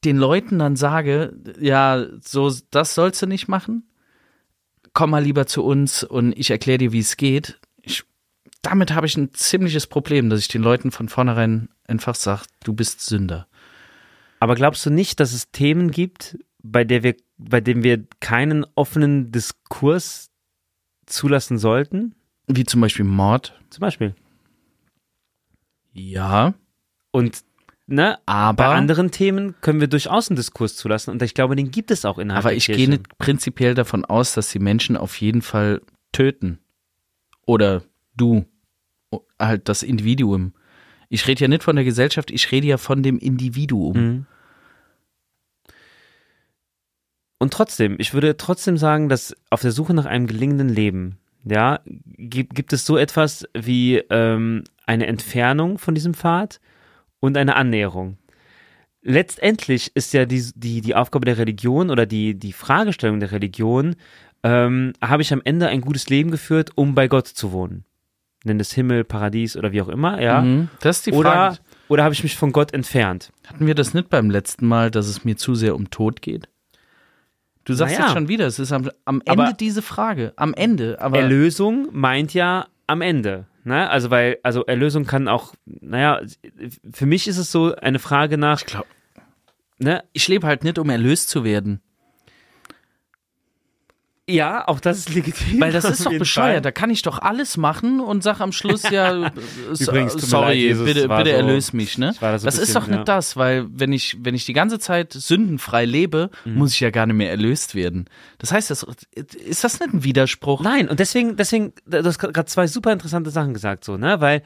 den Leuten dann sage, ja, so, das sollst du nicht machen, komm mal lieber zu uns und ich erkläre dir, wie es geht. Ich, damit habe ich ein ziemliches Problem, dass ich den Leuten von vornherein einfach sage, du bist Sünder. Aber glaubst du nicht, dass es Themen gibt, bei der wir, bei denen wir keinen offenen Diskurs zulassen sollten? Wie zum Beispiel Mord. Zum Beispiel. Ja, Und ne, aber, bei anderen Themen können wir durchaus einen Diskurs zulassen und ich glaube, den gibt es auch innerhalb aber ich gehe nicht prinzipiell davon aus, dass die Menschen auf jeden Fall töten. Oder du, halt das Individuum. Ich rede ja nicht von der Gesellschaft, ich rede ja von dem Individuum. Mhm. Und trotzdem, ich würde trotzdem sagen, dass auf der Suche nach einem gelingenden Leben, ja, gibt, gibt es so etwas wie ähm, eine Entfernung von diesem Pfad und eine Annäherung. Letztendlich ist ja die, die, die Aufgabe der Religion oder die, die Fragestellung der Religion, ähm, habe ich am Ende ein gutes Leben geführt, um bei Gott zu wohnen? Nenn es Himmel, Paradies oder wie auch immer, ja. Mhm. Das ist die Oder, Frage. oder habe ich mich von Gott entfernt? Hatten wir das nicht beim letzten Mal, dass es mir zu sehr um Tod geht? Du sagst Naja. jetzt schon wieder, es ist am, am Ende diese Frage. Am Ende. Aber Erlösung meint ja am Ende. Ne? Also, weil, also Erlösung kann auch, naja, für mich ist es so eine Frage nach, ich glaube, ne? ich lebe halt nicht, um erlöst zu werden. Ja, auch das ist legitim. Weil das ist doch bescheuert. Fall. Da kann ich doch alles machen und sag am Schluss ja, äh, so- Übrigens, sorry, leid, Jesus, bitte, bitte so- erlöse mich, ne? ich war da so das ein ist bisschen, doch nicht ja. das, weil wenn ich, wenn ich die ganze Zeit sündenfrei lebe, Mhm. muss ich ja gar nicht mehr erlöst werden. Das heißt, das, ist das nicht ein Widerspruch? Nein, und deswegen, deswegen, du hast gerade zwei super interessante Sachen gesagt, so, ne? Weil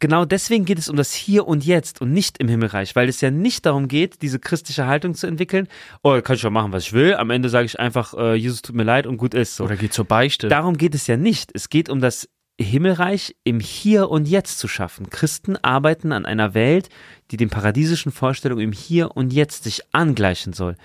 genau deswegen geht es um das Hier und Jetzt und nicht im Himmelreich, weil es ja nicht darum geht, diese christliche Haltung zu entwickeln. Oh, kann ich schon machen, was ich will. Am Ende sage ich einfach, äh, Jesus tut mir leid und gut ist so. Oder geht zur Beichte? Darum geht es ja nicht. Es geht um das Himmelreich im Hier und Jetzt zu schaffen. Christen arbeiten an einer Welt, die den paradiesischen Vorstellungen im Hier und Jetzt sich angleichen soll.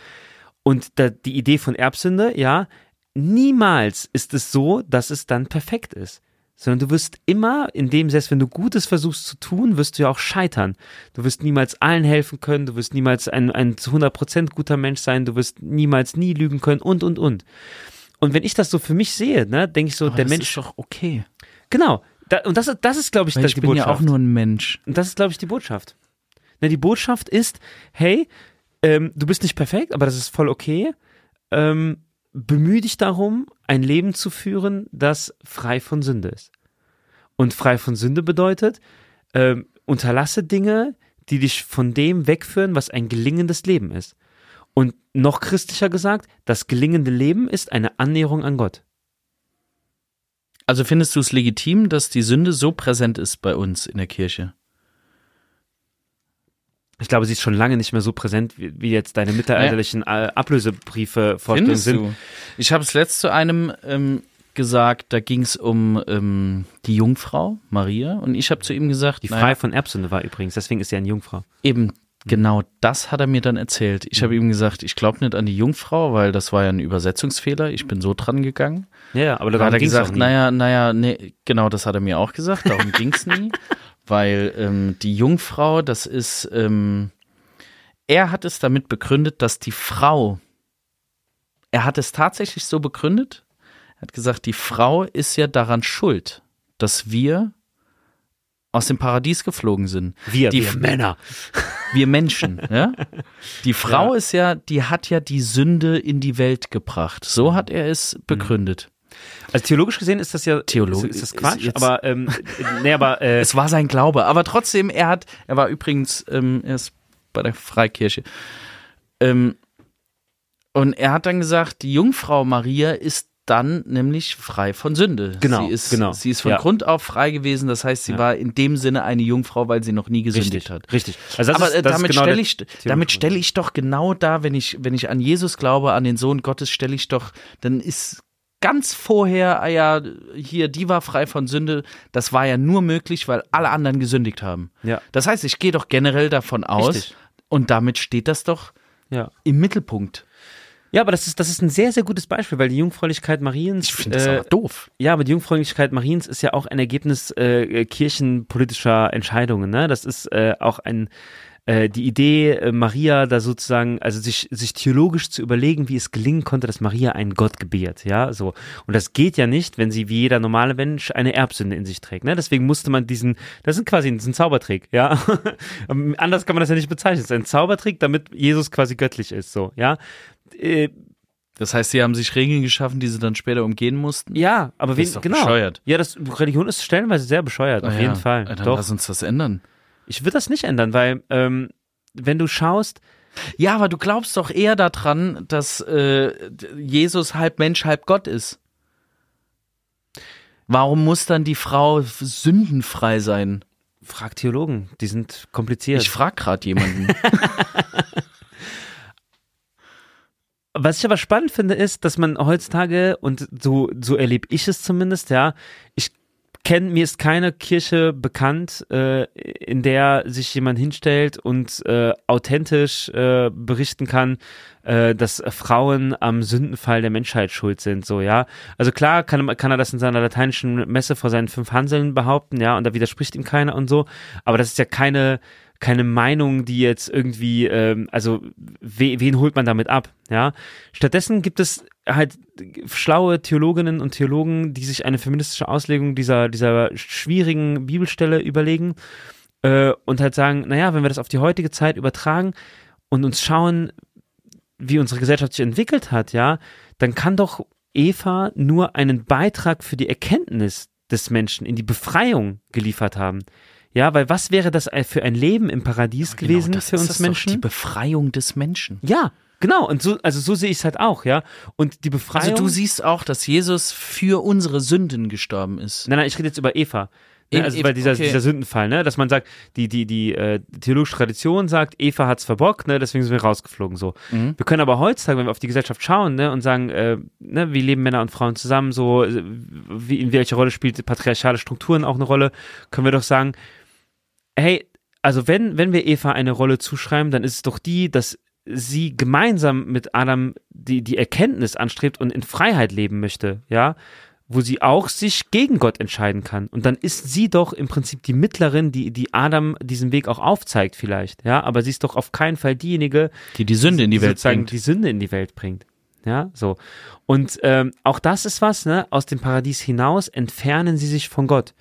Und da, die Idee von Erbsünde, ja, niemals ist es so, dass es dann perfekt ist. Sondern du wirst immer, in dem, selbst wenn du Gutes versuchst zu tun, wirst du ja auch scheitern. Du wirst niemals allen helfen können, du wirst niemals ein, ein zu 100% guter Mensch sein, du wirst niemals nie lügen können und, und, und. Und wenn ich das so für mich sehe, ne, denke ich so, Aber der das Mensch, ist doch okay. genau. Da, und das, das ist, glaube ich, das ich die bin Botschaft. ja auch nur ein Mensch. Und das ist, glaube ich, die Botschaft. Ne, die Botschaft ist, hey, ähm, du bist nicht perfekt, aber das ist voll okay. Ähm, bemühe dich darum, ein Leben zu führen, das frei von Sünde ist. Und frei von Sünde bedeutet, ähm, unterlasse Dinge, die dich von dem wegführen, was ein gelingendes Leben ist. Und noch christlicher gesagt, das gelingende Leben ist eine Annäherung an Gott. Also findest du es legitim, dass die Sünde so präsent ist bei uns in der Kirche? Ich glaube, sie ist schon lange nicht mehr so präsent, wie, wie jetzt deine mittelalterlichen äh, Ablösebriefe Vorstellungen Findest sind. du? Ich habe es letzt zu einem ähm, gesagt, da ging es um ähm, die Jungfrau, Maria, und ich habe zu ihm gesagt, Die frei von Erbsünde war übrigens, deswegen ist sie eine Jungfrau. eben genau das hat er mir dann erzählt. Ich habe ihm gesagt, ich glaube nicht an die Jungfrau, weil das war ja ein Übersetzungsfehler. Ich bin so dran gegangen. Ja, ja, aber Da hat er gesagt, naja, naja, nee, genau das hat er mir auch gesagt, darum ging's nie, weil ähm, die Jungfrau, das ist, ähm, er hat es damit begründet, dass die Frau, er hat es tatsächlich so begründet, er hat gesagt, die Frau ist ja daran schuld, dass wir aus dem Paradies geflogen sind. wir, die wir F- Männer. Wir Menschen, ja? Die Frau ist ja, die hat ja die Sünde in die Welt gebracht. So hat er es begründet. Also theologisch gesehen ist das ja Theologisch ist, ist das ist Quatsch, jetzt- aber ähm, nee, aber äh, Es war sein Glaube, aber trotzdem, er hat, er war übrigens, ähm, er ist bei der Freikirche. Ähm, und er hat dann gesagt, die Jungfrau Maria ist dann nämlich frei von Sünde. Genau, sie ist, genau. Sie ist von Ja. Grund auf frei gewesen, das heißt, sie Ja. war in dem Sinne eine Jungfrau, weil sie noch nie gesündigt richtig, hat. richtig. Also aber ist, äh, das damit ist genau stelle ich, damit stelle ich doch genau da, wenn ich, wenn ich an Jesus glaube, an den Sohn Gottes, stelle ich doch, dann ist ganz vorher, ah ja, hier, die war frei von Sünde, das war ja nur möglich, weil alle anderen gesündigt haben. Ja. Das heißt, ich gehe doch generell davon aus, Richtig. und damit steht das doch Ja. im Mittelpunkt. Ja, aber das ist, das ist ein sehr, sehr gutes Beispiel, weil die Jungfräulichkeit Mariens. Ich finde das äh, aber doof. Ja, aber die Jungfräulichkeit Mariens ist ja auch ein Ergebnis äh, kirchenpolitischer Entscheidungen. Ne? Das ist äh, auch ein äh, die Idee, äh, Maria da sozusagen, also sich, sich theologisch zu überlegen, wie es gelingen konnte, dass Maria einen Gott gebiert, ja, so. Und das geht ja nicht, wenn sie wie jeder normale Mensch eine Erbsünde in sich trägt, ne? Deswegen musste man diesen, das ist quasi ein, das Zaubertrick, ja. Anders kann man das ja nicht bezeichnen. Es ist ein Zaubertrick, damit Jesus quasi göttlich ist, so, ja. Äh, Das heißt, sie haben sich Regeln geschaffen, die sie dann später umgehen mussten? ja, aber Das wen, ist doch genau. bescheuert. Ja, das Religion ist stellenweise sehr bescheuert, auf Ah jeden ja. Fall. Dann Doch. lass uns das ändern. Ich würde das nicht ändern, weil ähm, wenn du schaust, Ja, aber du glaubst doch eher daran, dass äh, Jesus halb Mensch, halb Gott ist. Warum muss dann die Frau sündenfrei sein? frag Theologen, die sind kompliziert. Ich frag gerade jemanden. Was ich aber spannend finde, ist, dass man heutzutage, und so, so erlebe ich es zumindest, ja, ich kenne, mir ist keine Kirche bekannt, äh, in der sich jemand hinstellt und äh, authentisch äh, berichten kann, äh, dass Frauen am Sündenfall der Menschheit schuld sind, so, ja. Also klar kann, kann er das in seiner lateinischen Messe vor seinen fünf Hanseln behaupten, ja, und da widerspricht ihm keiner und so, aber das ist ja keine, keine Meinung, die jetzt irgendwie, ähm, also we, wen holt man damit ab, ja? Stattdessen gibt es halt schlaue Theologinnen und Theologen, die sich eine feministische Auslegung dieser dieser schwierigen Bibelstelle überlegen äh, und halt sagen, naja, wenn wir das auf die heutige Zeit übertragen und uns schauen, wie unsere Gesellschaft sich entwickelt hat, ja, dann kann doch Eva nur einen Beitrag für die Erkenntnis des Menschen in die Befreiung geliefert haben. Ja, weil was wäre das für ein Leben im Paradies gewesen Genau, das für ist uns das Doch Menschen? die Befreiung des Menschen. Ja, genau. Und so, also so sehe ich es halt auch, ja. Und die Befreiung. Also du siehst auch, dass Jesus für unsere Sünden gestorben ist. Nein, nein, ich rede jetzt über Eva. Ne, also weil dieser, okay. dieser Sündenfall, ne, dass man sagt, die, die, die äh, theologische Tradition sagt, Eva hat's verbockt, ne, deswegen sind wir rausgeflogen so. Mhm. Wir können aber heutzutage, wenn wir auf die Gesellschaft schauen, ne, und sagen, äh, ne, wie leben Männer und Frauen zusammen, so, äh, wie, in welcher Rolle spielt patriarchale Strukturen auch eine Rolle, können wir doch sagen, hey, also wenn, wenn wir Eva eine Rolle zuschreiben, dann ist es doch die, dass sie gemeinsam mit Adam die, die Erkenntnis anstrebt und in Freiheit leben möchte, ja, wo sie auch sich gegen Gott entscheiden kann. Und dann ist sie doch im Prinzip die Mittlerin, die, die Adam diesen Weg auch aufzeigt vielleicht, ja, aber sie ist doch auf keinen Fall diejenige, Die die Sünde in die Welt bringt. die Sünde in die Welt bringt. Ja, so. Und ähm, auch das ist was, ne? Aus dem Paradies hinaus entfernen sie sich von Gott.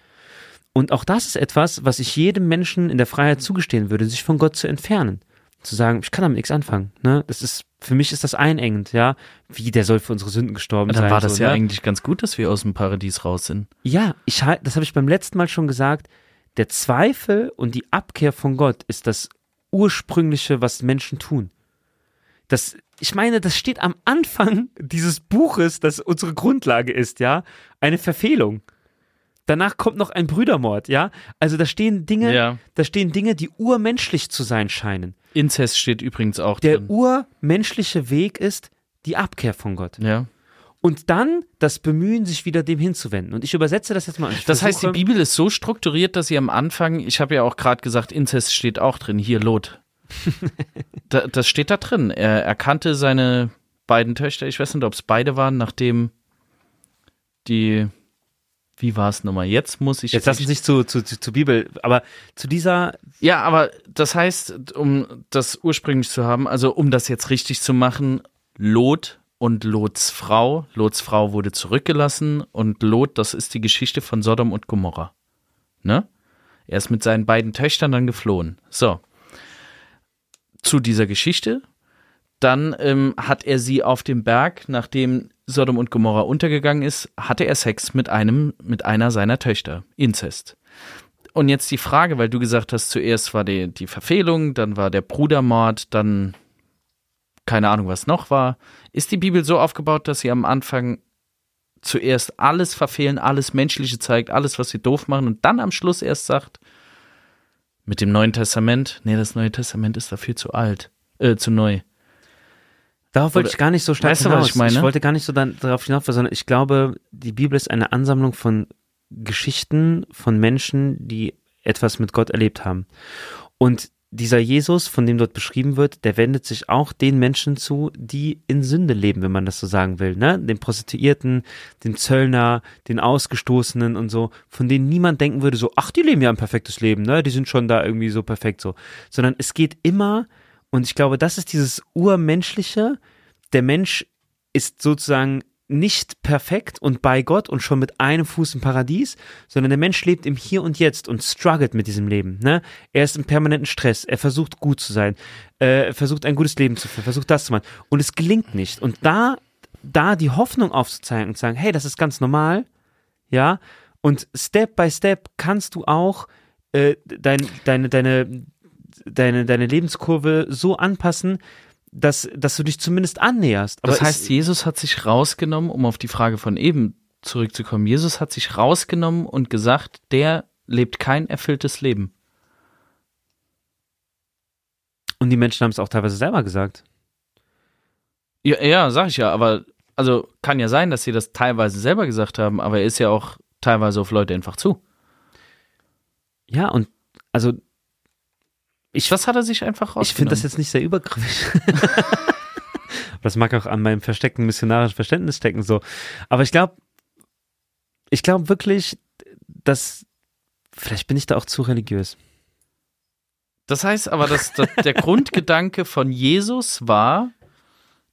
Und auch das ist etwas, was ich jedem Menschen in der Freiheit zugestehen würde, sich von Gott zu entfernen. Zu sagen, ich kann damit nichts anfangen. Ne? Das ist, für mich ist das einengend, ja. Wie, der soll für unsere Sünden gestorben Dann sein. war das so, ja ne? eigentlich ganz gut, dass wir aus dem Paradies raus sind. Ja, ich halt, das habe ich beim letzten Mal schon gesagt. Der Zweifel und die Abkehr von Gott ist das ursprüngliche, was Menschen tun. Das, ich meine, das steht am Anfang dieses Buches, das unsere Grundlage ist, ja, eine Verfehlung. Danach kommt noch ein Brüdermord, ja. Also da stehen Dinge, Ja. da stehen Dinge, die urmenschlich zu sein scheinen. Inzest steht übrigens auch Der drin. urmenschliche Weg ist die Abkehr von Gott. Ja. Und dann das Bemühen, sich wieder dem hinzuwenden. Und ich übersetze das jetzt mal. Das heißt, die Bibel ist so strukturiert, dass sie am Anfang, ich habe ja auch gerade gesagt, Inzest steht auch drin, hier Lot. da, das steht da drin. Er erkannte seine beiden Töchter, ich weiß nicht, ob es beide waren, nachdem die, wie war es nochmal? Jetzt muss ich. Jetzt lassen Sie sich zu, zu, zu, zu Bibel, aber zu dieser, Ja, aber das heißt, um das ursprünglich zu haben, also um das jetzt richtig zu machen, Lot und Lots Frau. Lots Frau wurde zurückgelassen und Lot, das ist die Geschichte von Sodom und Gomorra. Ne? Er ist mit seinen beiden Töchtern dann geflohen. So. Zu dieser Geschichte. Dann ähm, hat er sie auf dem Berg, nachdem Sodom und Gomorra untergegangen ist, hatte er Sex mit einem, mit einer seiner Töchter. Inzest. Und jetzt die Frage, weil du gesagt hast, zuerst war die, die Verfehlung, dann war der Brudermord, dann keine Ahnung, was noch war. Ist die Bibel so aufgebaut, dass sie am Anfang zuerst alles verfehlen, alles Menschliche zeigt, alles, was sie doof machen und dann am Schluss erst sagt, mit dem Neuen Testament, nee, das Neue Testament ist dafür zu alt, äh, zu neu. Darauf wollte ich gar nicht so stark Weißt du, was hinaus. ich meine? Ich wollte gar nicht so darauf hinaus, sondern ich glaube, die Bibel ist eine Ansammlung von Geschichten von Menschen, die etwas mit Gott erlebt haben. Und dieser Jesus, von dem dort beschrieben wird, der wendet sich auch den Menschen zu, die in Sünde leben, wenn man das so sagen will, ne? Den Prostituierten, den Zöllner, den Ausgestoßenen und so, von denen niemand denken würde, so, ach, die leben ja ein perfektes Leben, ne? Die sind schon da irgendwie so perfekt so. Sondern es geht immer, und ich glaube, das ist dieses Urmenschliche, der Mensch ist sozusagen nicht perfekt und bei Gott und schon mit einem Fuß im Paradies, sondern der Mensch lebt im Hier und Jetzt und struggelt mit diesem Leben. Ne? Er ist im permanenten Stress, er versucht gut zu sein, äh, versucht ein gutes Leben zu führen, versucht das zu machen und es gelingt nicht. Und da, da die Hoffnung aufzuzeigen und zu sagen, hey, das ist ganz normal, ja, und Step by Step kannst du auch äh, dein, deine, deine, deine, deine Lebenskurve so anpassen, dass, dass du dich zumindest annäherst. Aber das heißt, Jesus hat sich rausgenommen, um auf die Frage von eben zurückzukommen. Jesus hat sich rausgenommen und gesagt, der lebt kein erfülltes Leben. Und die Menschen haben es auch teilweise selber gesagt. Ja, ja, sag ich ja, aber also kann ja sein, dass sie das teilweise selber gesagt haben, aber er ist ja auch teilweise auf Leute einfach zu. Ja, und also ich, was hat er sich einfach rausgenommen? Ich finde das jetzt nicht sehr übergriffig. das mag auch an meinem versteckten missionarischen Verständnis stecken, so. Aber ich glaube, ich glaube wirklich, dass, vielleicht bin ich da auch zu religiös. Das heißt aber, dass, dass der Grundgedanke von Jesus war,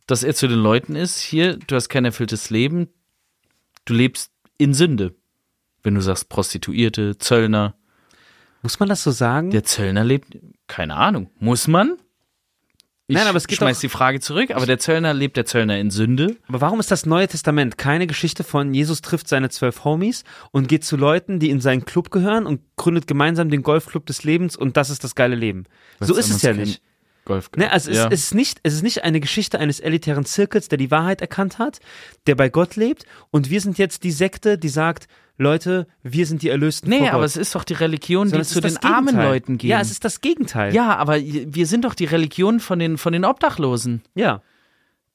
dass er zu den Leuten ist, hier, du hast kein erfülltes Leben, du lebst in Sünde. Wenn du sagst Prostituierte, Zöllner, muss man das so sagen? Der Zöllner lebt, keine Ahnung. Muss man? Ich Nein, aber es geht schmeiß die Frage zurück, aber der Zöllner lebt der Zöllner in Sünde. Aber warum ist das Neue Testament keine Geschichte von Jesus trifft seine zwölf Homies und geht zu Leuten, die in seinen Club gehören und gründet gemeinsam den Golfclub des Lebens und das ist das geile Leben? Was so ist es ja nicht. Golfclub. Ne, also ja. es, ist nicht, es ist nicht eine Geschichte eines elitären Zirkels, der die Wahrheit erkannt hat, der bei Gott lebt und wir sind jetzt die Sekte, die sagt, Leute, wir sind die Erlösten. Nee, aber es ist doch die Religion, Sondern die zu den armen Leuten geht. Ja, es ist das Gegenteil. Ja, aber wir sind doch die Religion von den, von den Obdachlosen. Ja.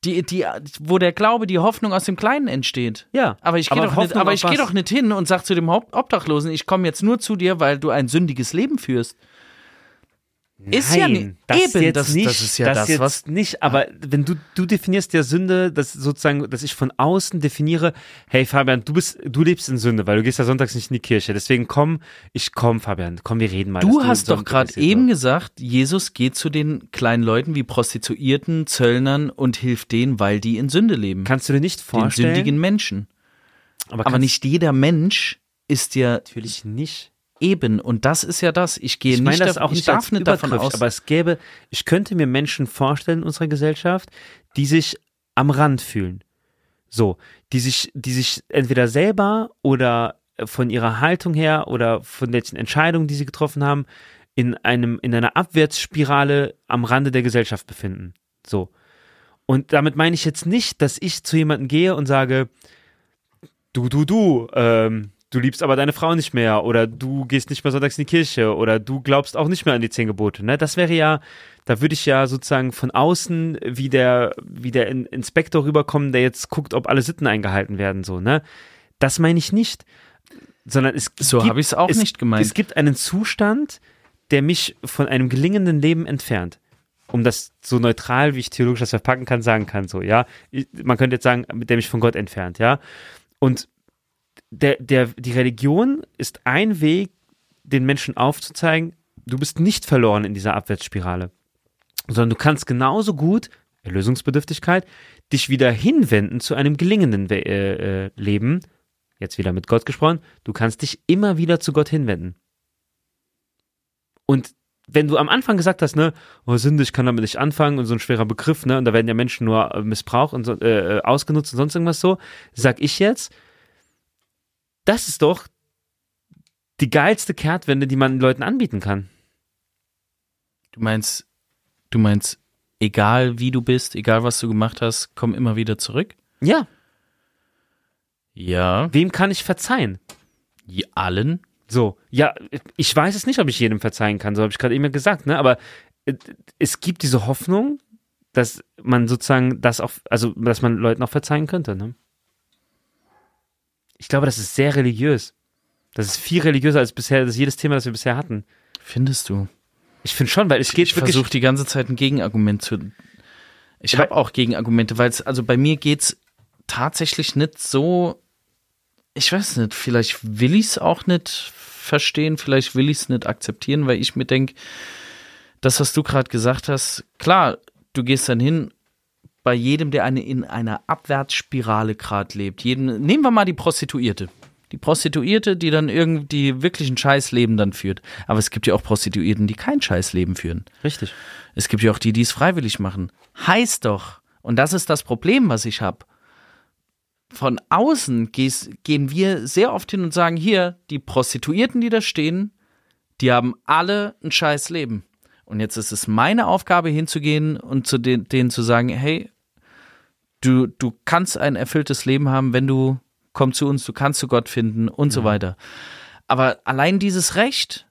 Die, die, wo der Glaube, die Hoffnung aus dem Kleinen entsteht. Ja. Aber ich gehe doch, nicht, aber ich geh doch nicht hin und sag zu dem Obdachlosen, ich komme jetzt nur zu dir, weil du ein sündiges Leben führst. Ist ja nicht. Das eben, jetzt das, nicht, das ist ja das, das was nicht. Aber wenn du du definierst ja Sünde, dass sozusagen, dass ich von außen definiere, hey Fabian, du bist, du lebst in Sünde, weil du gehst ja sonntags nicht in die Kirche. Deswegen komm, ich komm, Fabian, komm, wir reden mal. Du hast doch gerade eben wird. gesagt, Jesus geht zu den kleinen Leuten wie Prostituierten, Zöllnern und hilft denen, weil die in Sünde leben. Kannst du dir nicht vorstellen? Den sündigen Menschen. Aber, aber nicht jeder Mensch ist ja natürlich nicht Eben, und das ist ja das. Ich gehe ich meine nicht, das auch nicht darf nicht davon aus. Aber es gäbe, ich könnte mir Menschen vorstellen in unserer Gesellschaft, die sich am Rand fühlen. So, die sich, die sich entweder selber oder von ihrer Haltung her oder von den Entscheidungen, die sie getroffen haben, in einem, in einer Abwärtsspirale am Rande der Gesellschaft befinden. So. Und damit meine ich jetzt nicht, dass ich zu jemandem gehe und sage, du, du, du, ähm, du liebst aber deine Frau nicht mehr oder du gehst nicht mehr sonntags in die Kirche oder du glaubst auch nicht mehr an die zehn Gebote. Ne? Das wäre ja, da würde ich ja sozusagen von außen wie der, wie der Inspektor rüberkommen, der jetzt guckt, ob alle Sitten eingehalten werden. So, ne? Das meine ich nicht. Sondern es so habe ich es auch nicht gemeint. Es gibt einen Zustand, der mich von einem gelingenden Leben entfernt um das so neutral, wie ich theologisch das verpacken kann, sagen kann, so, ja. Man könnte jetzt sagen, der mich von Gott entfernt, ja. Und der, der, die Religion ist ein Weg, den Menschen aufzuzeigen, du bist nicht verloren in dieser Abwärtsspirale, sondern du kannst genauso gut, Erlösungsbedürftigkeit, dich wieder hinwenden zu einem gelingenden äh, äh, Leben. Jetzt wieder mit Gott gesprochen, du kannst dich immer wieder zu Gott hinwenden. Und wenn du am Anfang gesagt hast, ne, oh Sünde, ich kann damit nicht anfangen und so ein schwerer Begriff, ne, und da werden ja Menschen nur äh, missbraucht und so, äh, äh, ausgenutzt und sonst irgendwas so, sag ich jetzt, das ist doch die geilste Kehrtwende, die man Leuten anbieten kann. Du meinst, du meinst, egal wie du bist, egal was du gemacht hast, komm immer wieder zurück? Ja. Ja. Wem kann ich verzeihen? Die allen? So, ja, ich weiß es nicht, ob ich jedem verzeihen kann, so habe ich gerade eben gesagt, ne? Aber äh, es gibt diese Hoffnung, dass man sozusagen das auch, also dass man Leuten auch verzeihen könnte, ne? Ich glaube, das ist sehr religiös. Das ist viel religiöser als bisher, das jedes Thema, das wir bisher hatten. Findest du? Ich finde schon, weil es geht ich wirklich. versuche die ganze Zeit ein Gegenargument zu. Ich habe auch Gegenargumente, weil es, also bei mir geht's tatsächlich nicht so. Ich weiß nicht, vielleicht will ich es auch nicht verstehen, vielleicht will ich es nicht akzeptieren, weil ich mir denke, das, was du gerade gesagt hast, klar, du gehst dann hin bei jedem, der eine in einer Abwärtsspirale gerade lebt. Jeden, nehmen wir mal die Prostituierte. Die Prostituierte, die dann irgendwie wirklich ein Scheißleben dann führt. Aber es gibt ja auch Prostituierten, die kein Scheißleben führen. Richtig. Es gibt ja auch die, die es freiwillig machen. Heißt doch, und das ist das Problem, was ich habe. Von außen gehen wir sehr oft hin und sagen, hier, die Prostituierten, die da stehen, die haben alle ein scheiß Leben. Und jetzt ist es meine Aufgabe hinzugehen und zu den, denen zu sagen, hey, du, du kannst ein erfülltes Leben haben, wenn du, komm zu uns, du kannst zu Gott finden und so weiter. Aber allein dieses Recht,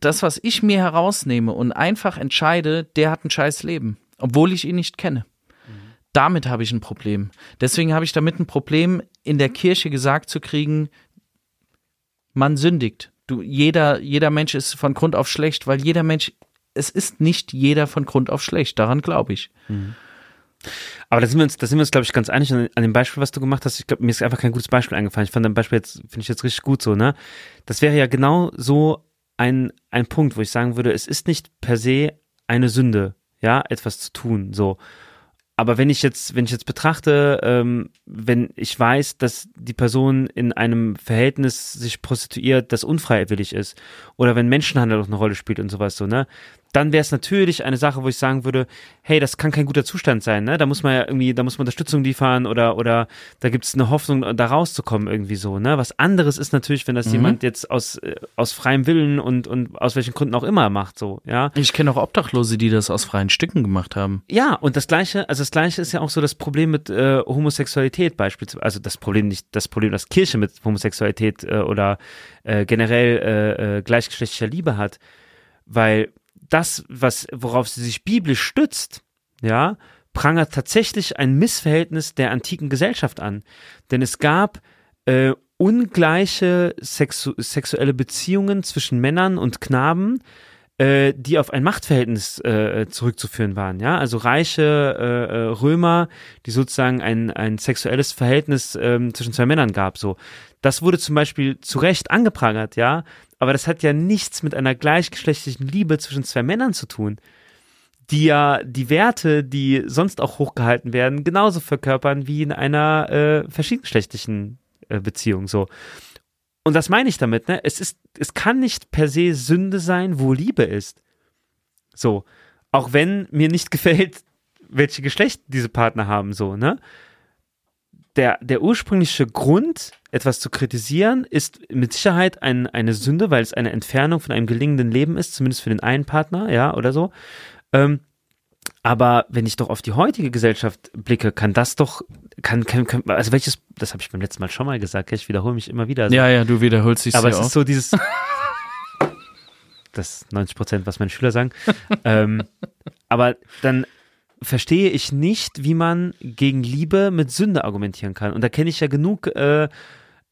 das, was ich mir herausnehme und einfach entscheide, der hat ein scheiß Leben, obwohl ich ihn nicht kenne. Damit habe ich ein Problem. Deswegen habe ich damit ein Problem, in der Kirche gesagt zu kriegen, man sündigt. Du, jeder, jeder Mensch ist von Grund auf schlecht, weil jeder Mensch, es ist nicht jeder von Grund auf schlecht. Daran glaube ich. Aber da sind wir uns, da sind wir uns, glaube ich, ganz einig an, an dem Beispiel, was du gemacht hast. Ich glaube, mir ist einfach kein gutes Beispiel eingefallen. Ich fand dein Beispiel jetzt, finde ich jetzt richtig gut so, ne? Das wäre ja genau so ein, ein Punkt, wo ich sagen würde, es ist nicht per se eine Sünde, ja, etwas zu tun, so. Aber wenn ich jetzt, wenn ich jetzt betrachte, ähm, wenn ich weiß, dass die Person in einem Verhältnis sich prostituiert, das unfreiwillig ist, oder wenn Menschenhandel auch eine Rolle spielt und sowas so, ne, dann wäre es natürlich eine Sache, wo ich sagen würde, hey, das kann kein guter Zustand sein, ne? Da muss man ja irgendwie, da muss man Unterstützung liefern oder oder da gibt es eine Hoffnung, da rauszukommen irgendwie so, ne? Was anderes ist natürlich, wenn das Mhm. jemand jetzt aus äh, aus freiem Willen und und aus welchen Gründen auch immer macht, so, ja. Ich kenne auch Obdachlose, die das aus freien Stücken gemacht haben. Ja, und das gleiche, also das gleiche ist ja auch so das Problem mit äh, Homosexualität beispielsweise, also das Problem nicht, das Problem, das Kirche mit Homosexualität äh, oder äh, generell äh, äh, gleichgeschlechtlicher Liebe hat, weil das, was worauf sie sich biblisch stützt, ja, prangert tatsächlich ein Missverhältnis der antiken Gesellschaft an, denn es gab äh, ungleiche sexu sexuelle Beziehungen zwischen Männern und Knaben, äh, die auf ein Machtverhältnis äh, zurückzuführen waren. Ja, also reiche äh, äh, Römer, die sozusagen ein, ein sexuelles Verhältnis ähm, zwischen zwei Männern gab. So, das wurde zum Beispiel zu Recht angeprangert, ja, aber das hat ja nichts mit einer gleichgeschlechtlichen Liebe zwischen zwei Männern zu tun, die ja die Werte, die sonst auch hochgehalten werden, genauso verkörpern wie in einer äh, verschiedengeschlechtlichen äh, Beziehung. So. Und das meine ich damit, ne? Es ist, es kann nicht per se Sünde sein, wo Liebe ist. So. Auch wenn mir nicht gefällt, welche Geschlecht diese Partner haben, so, ne? Der, der ursprüngliche Grund, etwas zu kritisieren, ist mit Sicherheit ein, eine Sünde, weil es eine Entfernung von einem gelingenden Leben ist, zumindest für den einen Partner, ja, oder so. Ähm, aber wenn ich doch auf die heutige Gesellschaft blicke, kann das doch, kann, kann, kann also welches, das habe ich beim letzten Mal schon mal gesagt, ich wiederhole mich immer wieder. So. Ja, ja, du wiederholst dich Aber es ist oft. so dieses. Das ist 90 Prozent, was meine Schüler sagen. ähm, aber dann verstehe ich nicht, wie man gegen Liebe mit Sünde argumentieren kann. Und da kenne ich ja genug äh, äh,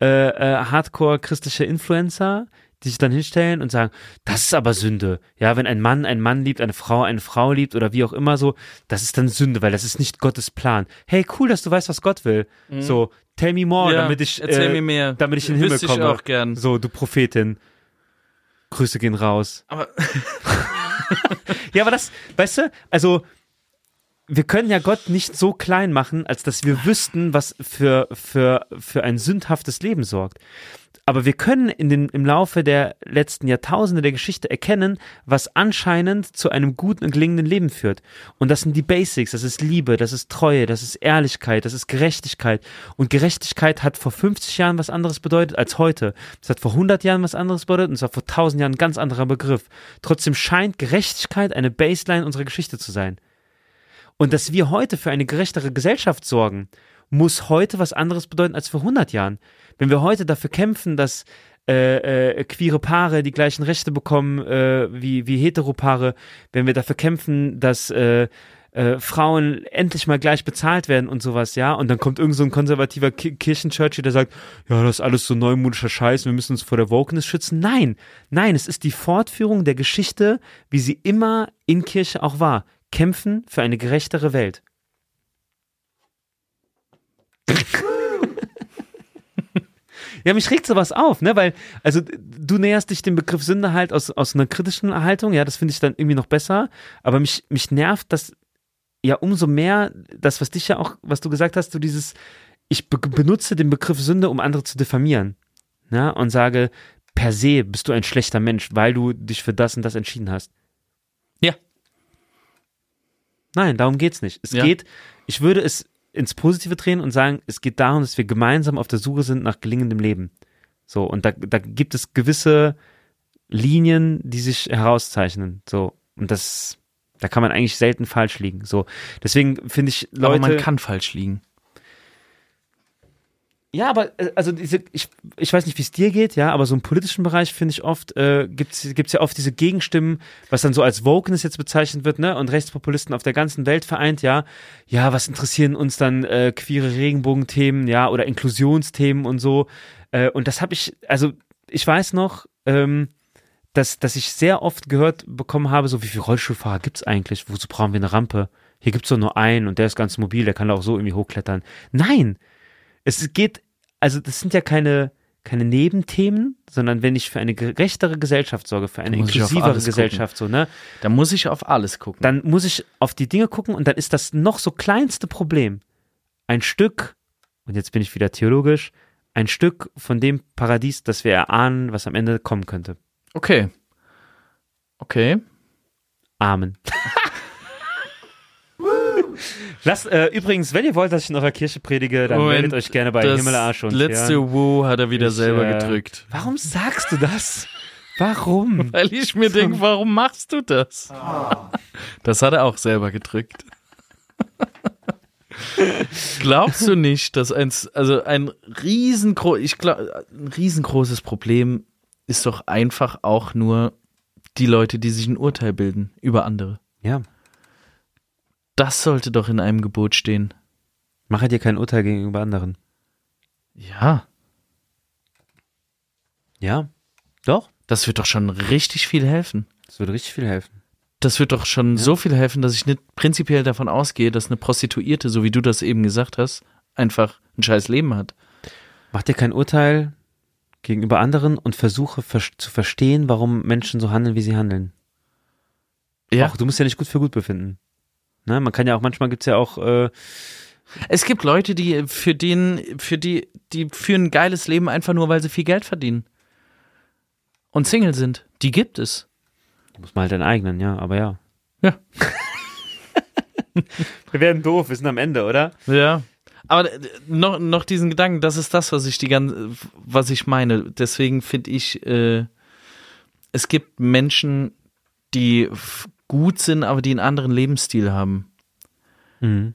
äh, Hardcore-christliche Influencer, die sich dann hinstellen und sagen, das ist aber Sünde. Ja, wenn ein Mann einen Mann liebt, eine Frau eine Frau liebt oder wie auch immer so, das ist dann Sünde, weil das ist nicht Gottes Plan. Hey, cool, dass du weißt, was Gott will. So, tell me more, Ja, damit ich, äh, damit ich in den Himmel Wüsste ich komme. auch gern. So, du Prophetin. Grüße gehen raus. Aber Ja, aber das, weißt du, also wir können ja Gott nicht so klein machen, als dass wir wüssten, was für, für, für ein sündhaftes Leben sorgt. Aber wir können in den, im Laufe der letzten Jahrtausende der Geschichte erkennen, was anscheinend zu einem guten und gelingenden Leben führt. Und das sind die Basics. Das ist Liebe, das ist Treue, das ist Ehrlichkeit, das ist Gerechtigkeit. Und Gerechtigkeit hat vor 50 Jahren was anderes bedeutet als heute. Es hat vor 100 Jahren was anderes bedeutet und es war vor 1000 Jahren ein ganz anderer Begriff. Trotzdem scheint Gerechtigkeit eine Baseline unserer Geschichte zu sein. Und dass wir heute für eine gerechtere Gesellschaft sorgen, muss heute was anderes bedeuten als vor 100 Jahren. Wenn wir heute dafür kämpfen, dass äh, äh, queere Paare die gleichen Rechte bekommen äh, wie, wie Heteropaare, wenn wir dafür kämpfen, dass äh, äh, Frauen endlich mal gleich bezahlt werden und sowas, ja. Und dann kommt irgend so ein konservativer Ki Kirchenchurch, der sagt, ja, das ist alles so neumodischer Scheiß, wir müssen uns vor der Wokeness schützen. Nein, nein, es ist die Fortführung der Geschichte, wie sie immer in Kirche auch war. Kämpfen für eine gerechtere Welt. Ja, mich regt sowas auf, ne? Weil, also du näherst dich dem Begriff Sünde halt aus, aus einer kritischen Haltung, ja, das finde ich dann irgendwie noch besser. Aber mich, mich nervt das ja umso mehr, das, was dich ja auch, was du gesagt hast, du dieses, ich be benutze den Begriff Sünde, um andere zu diffamieren. Ne? Und sage, per se bist du ein schlechter Mensch, weil du dich für das und das entschieden hast. Nein, darum geht's nicht. Es Ja. geht, ich würde es ins Positive drehen und sagen, es geht darum, dass wir gemeinsam auf der Suche sind nach gelingendem Leben. So, und da, da gibt es gewisse Linien, die sich herauszeichnen. So, und das, da kann man eigentlich selten falsch liegen. So, deswegen finde ich Aber Leute. man kann falsch liegen. Ja, aber äh, also diese, ich, ich weiß nicht, wie es dir geht, ja, aber so im politischen Bereich finde ich oft, äh, gibt's gibt's ja oft diese Gegenstimmen, was dann so als Wokeness jetzt bezeichnet wird, ne, und Rechtspopulisten auf der ganzen Welt vereint, ja, ja, was interessieren uns dann äh, queere Regenbogenthemen, ja, oder Inklusionsthemen und so, äh, und das habe ich, also ich weiß noch, ähm, dass, dass ich sehr oft gehört bekommen habe, so wie viele Rollstuhlfahrer gibt's eigentlich, wozu brauchen wir eine Rampe? Hier gibt's doch nur einen und der ist ganz mobil, der kann auch so irgendwie hochklettern. Nein, es geht, also das sind ja keine, keine Nebenthemen, sondern wenn ich für eine gerechtere Gesellschaft sorge, für eine inklusivere Gesellschaft, so, ne, Da muss ich auf alles gucken. dann muss ich auf die Dinge gucken und dann ist das noch so kleinste Problem ein Stück, und jetzt bin ich wieder theologisch, ein Stück von dem Paradies, das wir erahnen, was am Ende kommen könnte. okay. Okay. Amen. Lasst, äh, übrigens, wenn ihr wollt, dass ich in eurer Kirche predige, dann Moment, meldet euch gerne bei Himmel Arsch und letzte ja. Woo hat er wieder Ich, selber äh, gedrückt. Warum sagst du das? Warum? Weil ich mir denke, warum machst du das? Das hat er auch selber gedrückt. Glaubst du nicht, dass ein, also ein riesengroß, ich glaube, ein riesengroßes Problem ist doch einfach auch nur die Leute, die sich ein Urteil bilden über andere. Ja. Das sollte doch in einem Gebot stehen. Mache dir kein Urteil gegenüber anderen. Ja, Ja. Doch. das wird doch schon richtig viel helfen. Das würde richtig viel helfen. Das wird doch schon so viel helfen, dass ich nicht prinzipiell davon ausgehe, dass eine Prostituierte, so wie du das eben gesagt hast, einfach ein scheiß Leben hat. Mach dir kein Urteil gegenüber anderen und versuche ver zu verstehen, warum Menschen so handeln, wie sie handeln. Ja. Auch, du musst ja nicht gut für gut befinden. Ne? Man kann ja auch, manchmal gibt's ja auch, äh, Es gibt Leute, die für den, für die, die führen ein geiles Leben einfach nur, weil sie viel Geld verdienen. Und Single sind. Die gibt es. muss man halt deinen eigenen, ja, aber ja. Ja. Wir werden doof, wir sind am Ende, oder? Ja. Aber äh, noch, noch diesen Gedanken, das ist das, was ich die ganze, was ich meine. Deswegen finde ich, äh, es gibt Menschen, die gut sind, aber die einen anderen Lebensstil haben. Mhm.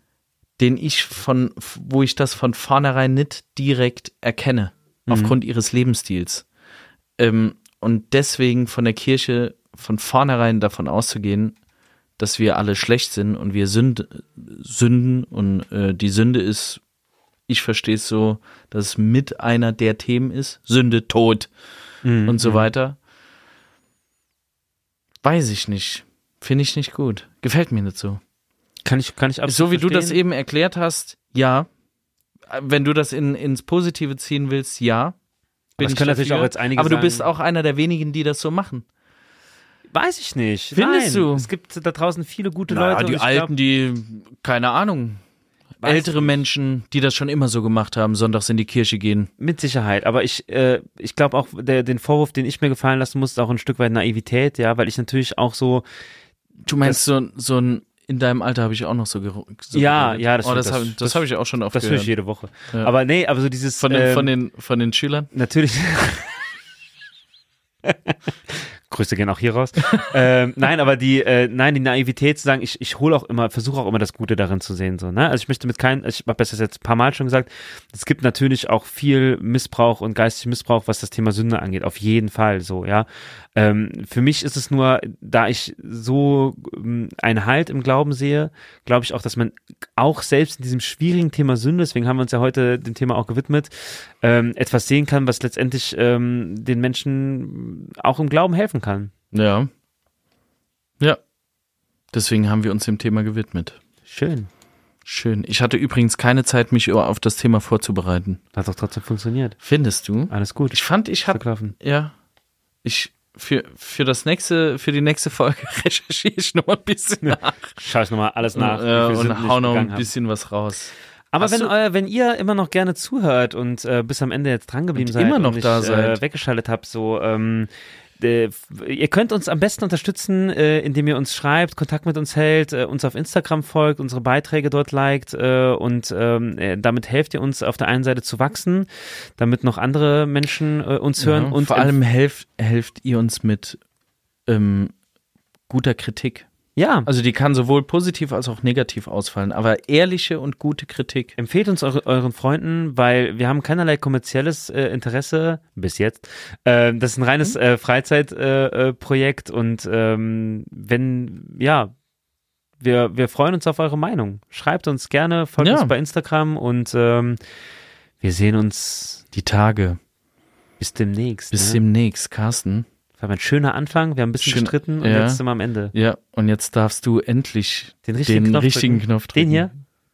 den ich von, wo ich das von vornherein nicht direkt erkenne, aufgrund ihres Lebensstils. Ähm, und deswegen von der Kirche von vornherein davon auszugehen, dass wir alle schlecht sind und wir Sünd, sünden und äh, die Sünde ist, ich verstehe es so, dass es mit einer der Themen ist, Sünde, Tod Mhm. und so weiter. Weiß ich nicht. Finde ich nicht gut. Gefällt mir nicht so. Kann ich, kann ich absolut So wie du das verstehen. eben erklärt hast, ja. Wenn du das in, ins Positive ziehen willst, ja. Bin ich können natürlich auch jetzt einige Aber du sagen- bist auch einer der wenigen, die das so machen. Weiß ich nicht. Findest Nein. du? Es gibt da draußen viele gute Naja, Leute. die Alten, glaub, die, keine Ahnung, ältere. Menschen, die das schon immer so gemacht haben, sonntags in die Kirche gehen. Mit Sicherheit. Aber ich, äh, ich glaube auch, der, den Vorwurf, den ich mir gefallen lassen muss, ist auch ein Stück weit Naivität, ja, weil ich natürlich auch so, Du meinst so, so ein, in deinem Alter habe ich auch noch so, so Ja, geredet. ja, das- oh, das, das- habe das, hab ich auch schon oft das höre ich jede Woche. Ja. Aber nee, aber so dieses. Von den, ähm, von, den, von den Schülern? Natürlich. Grüße gehen auch hier raus. ähm, nein, aber die, äh, nein, die Naivität zu sagen, ich, ich hole auch immer, versuche auch immer das Gute darin zu sehen. So, ne? Also ich möchte mit keinem, ich habe das jetzt ein paar Mal schon gesagt, es gibt natürlich auch viel Missbrauch und geistigen Missbrauch, was das Thema Sünde angeht, auf jeden Fall so, ja. Ähm, für mich ist es nur, da ich so ähm, einen Halt im Glauben sehe, glaube ich auch, dass man auch selbst in diesem schwierigen Thema Sünde, deswegen haben wir uns ja heute dem Thema auch gewidmet, ähm, etwas sehen kann, was letztendlich ähm, den Menschen auch im Glauben helfen kann. Ja. Ja. Deswegen haben wir uns dem Thema gewidmet. Schön. Schön. Ich hatte übrigens keine Zeit, mich auf das Thema vorzubereiten. Hat doch trotzdem funktioniert. Findest du? Alles gut. Ich fand, ich habe ja, ich für für das nächste für die nächste Folge recherchiere ich noch mal ein bisschen nach Schau ich nochmal alles nach. äh, und ich hau noch ein bisschen was raus. Aber Hast wenn, äh, wenn ihr immer noch gerne zuhört und äh, bis am Ende jetzt dran geblieben Und seid immer noch und da Äh, seid. weggeschaltet habt, so ähm, äh, ihr könnt uns am besten unterstützen, äh, indem ihr uns schreibt, Kontakt mit uns hält, äh, uns auf Instagram folgt, unsere Beiträge dort liked äh, und ähm, äh, damit helft ihr uns auf der einen Seite zu wachsen, damit noch andere Menschen uns hören Ja, und vor allem helft helft ihr uns mit ähm, guter Kritik. Ja, Also die kann sowohl positiv als auch negativ ausfallen, aber ehrliche und gute Kritik. Empfehlt uns eure, euren Freunden, weil wir haben keinerlei kommerzielles äh, Interesse bis jetzt. Ähm, das ist ein reines äh, Freizeitprojekt äh, äh, und ähm, wenn, ja, wir, wir freuen uns auf eure Meinung. Schreibt uns gerne, folgt Ja. uns bei Instagram und ähm, wir sehen uns Die Tage. bis demnächst. Bis ne? demnächst, Carsten. Das war ein schöner Anfang, wir haben ein bisschen Schön- gestritten und ja. jetzt sind wir am Ende. Ja, und jetzt darfst du endlich Den richtigen den Knopf richtigen drücken. Knopf drücken. Den hier?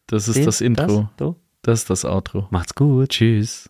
Das ist Den? das Intro. Das? Das ist das Outro. Macht's gut. Tschüss.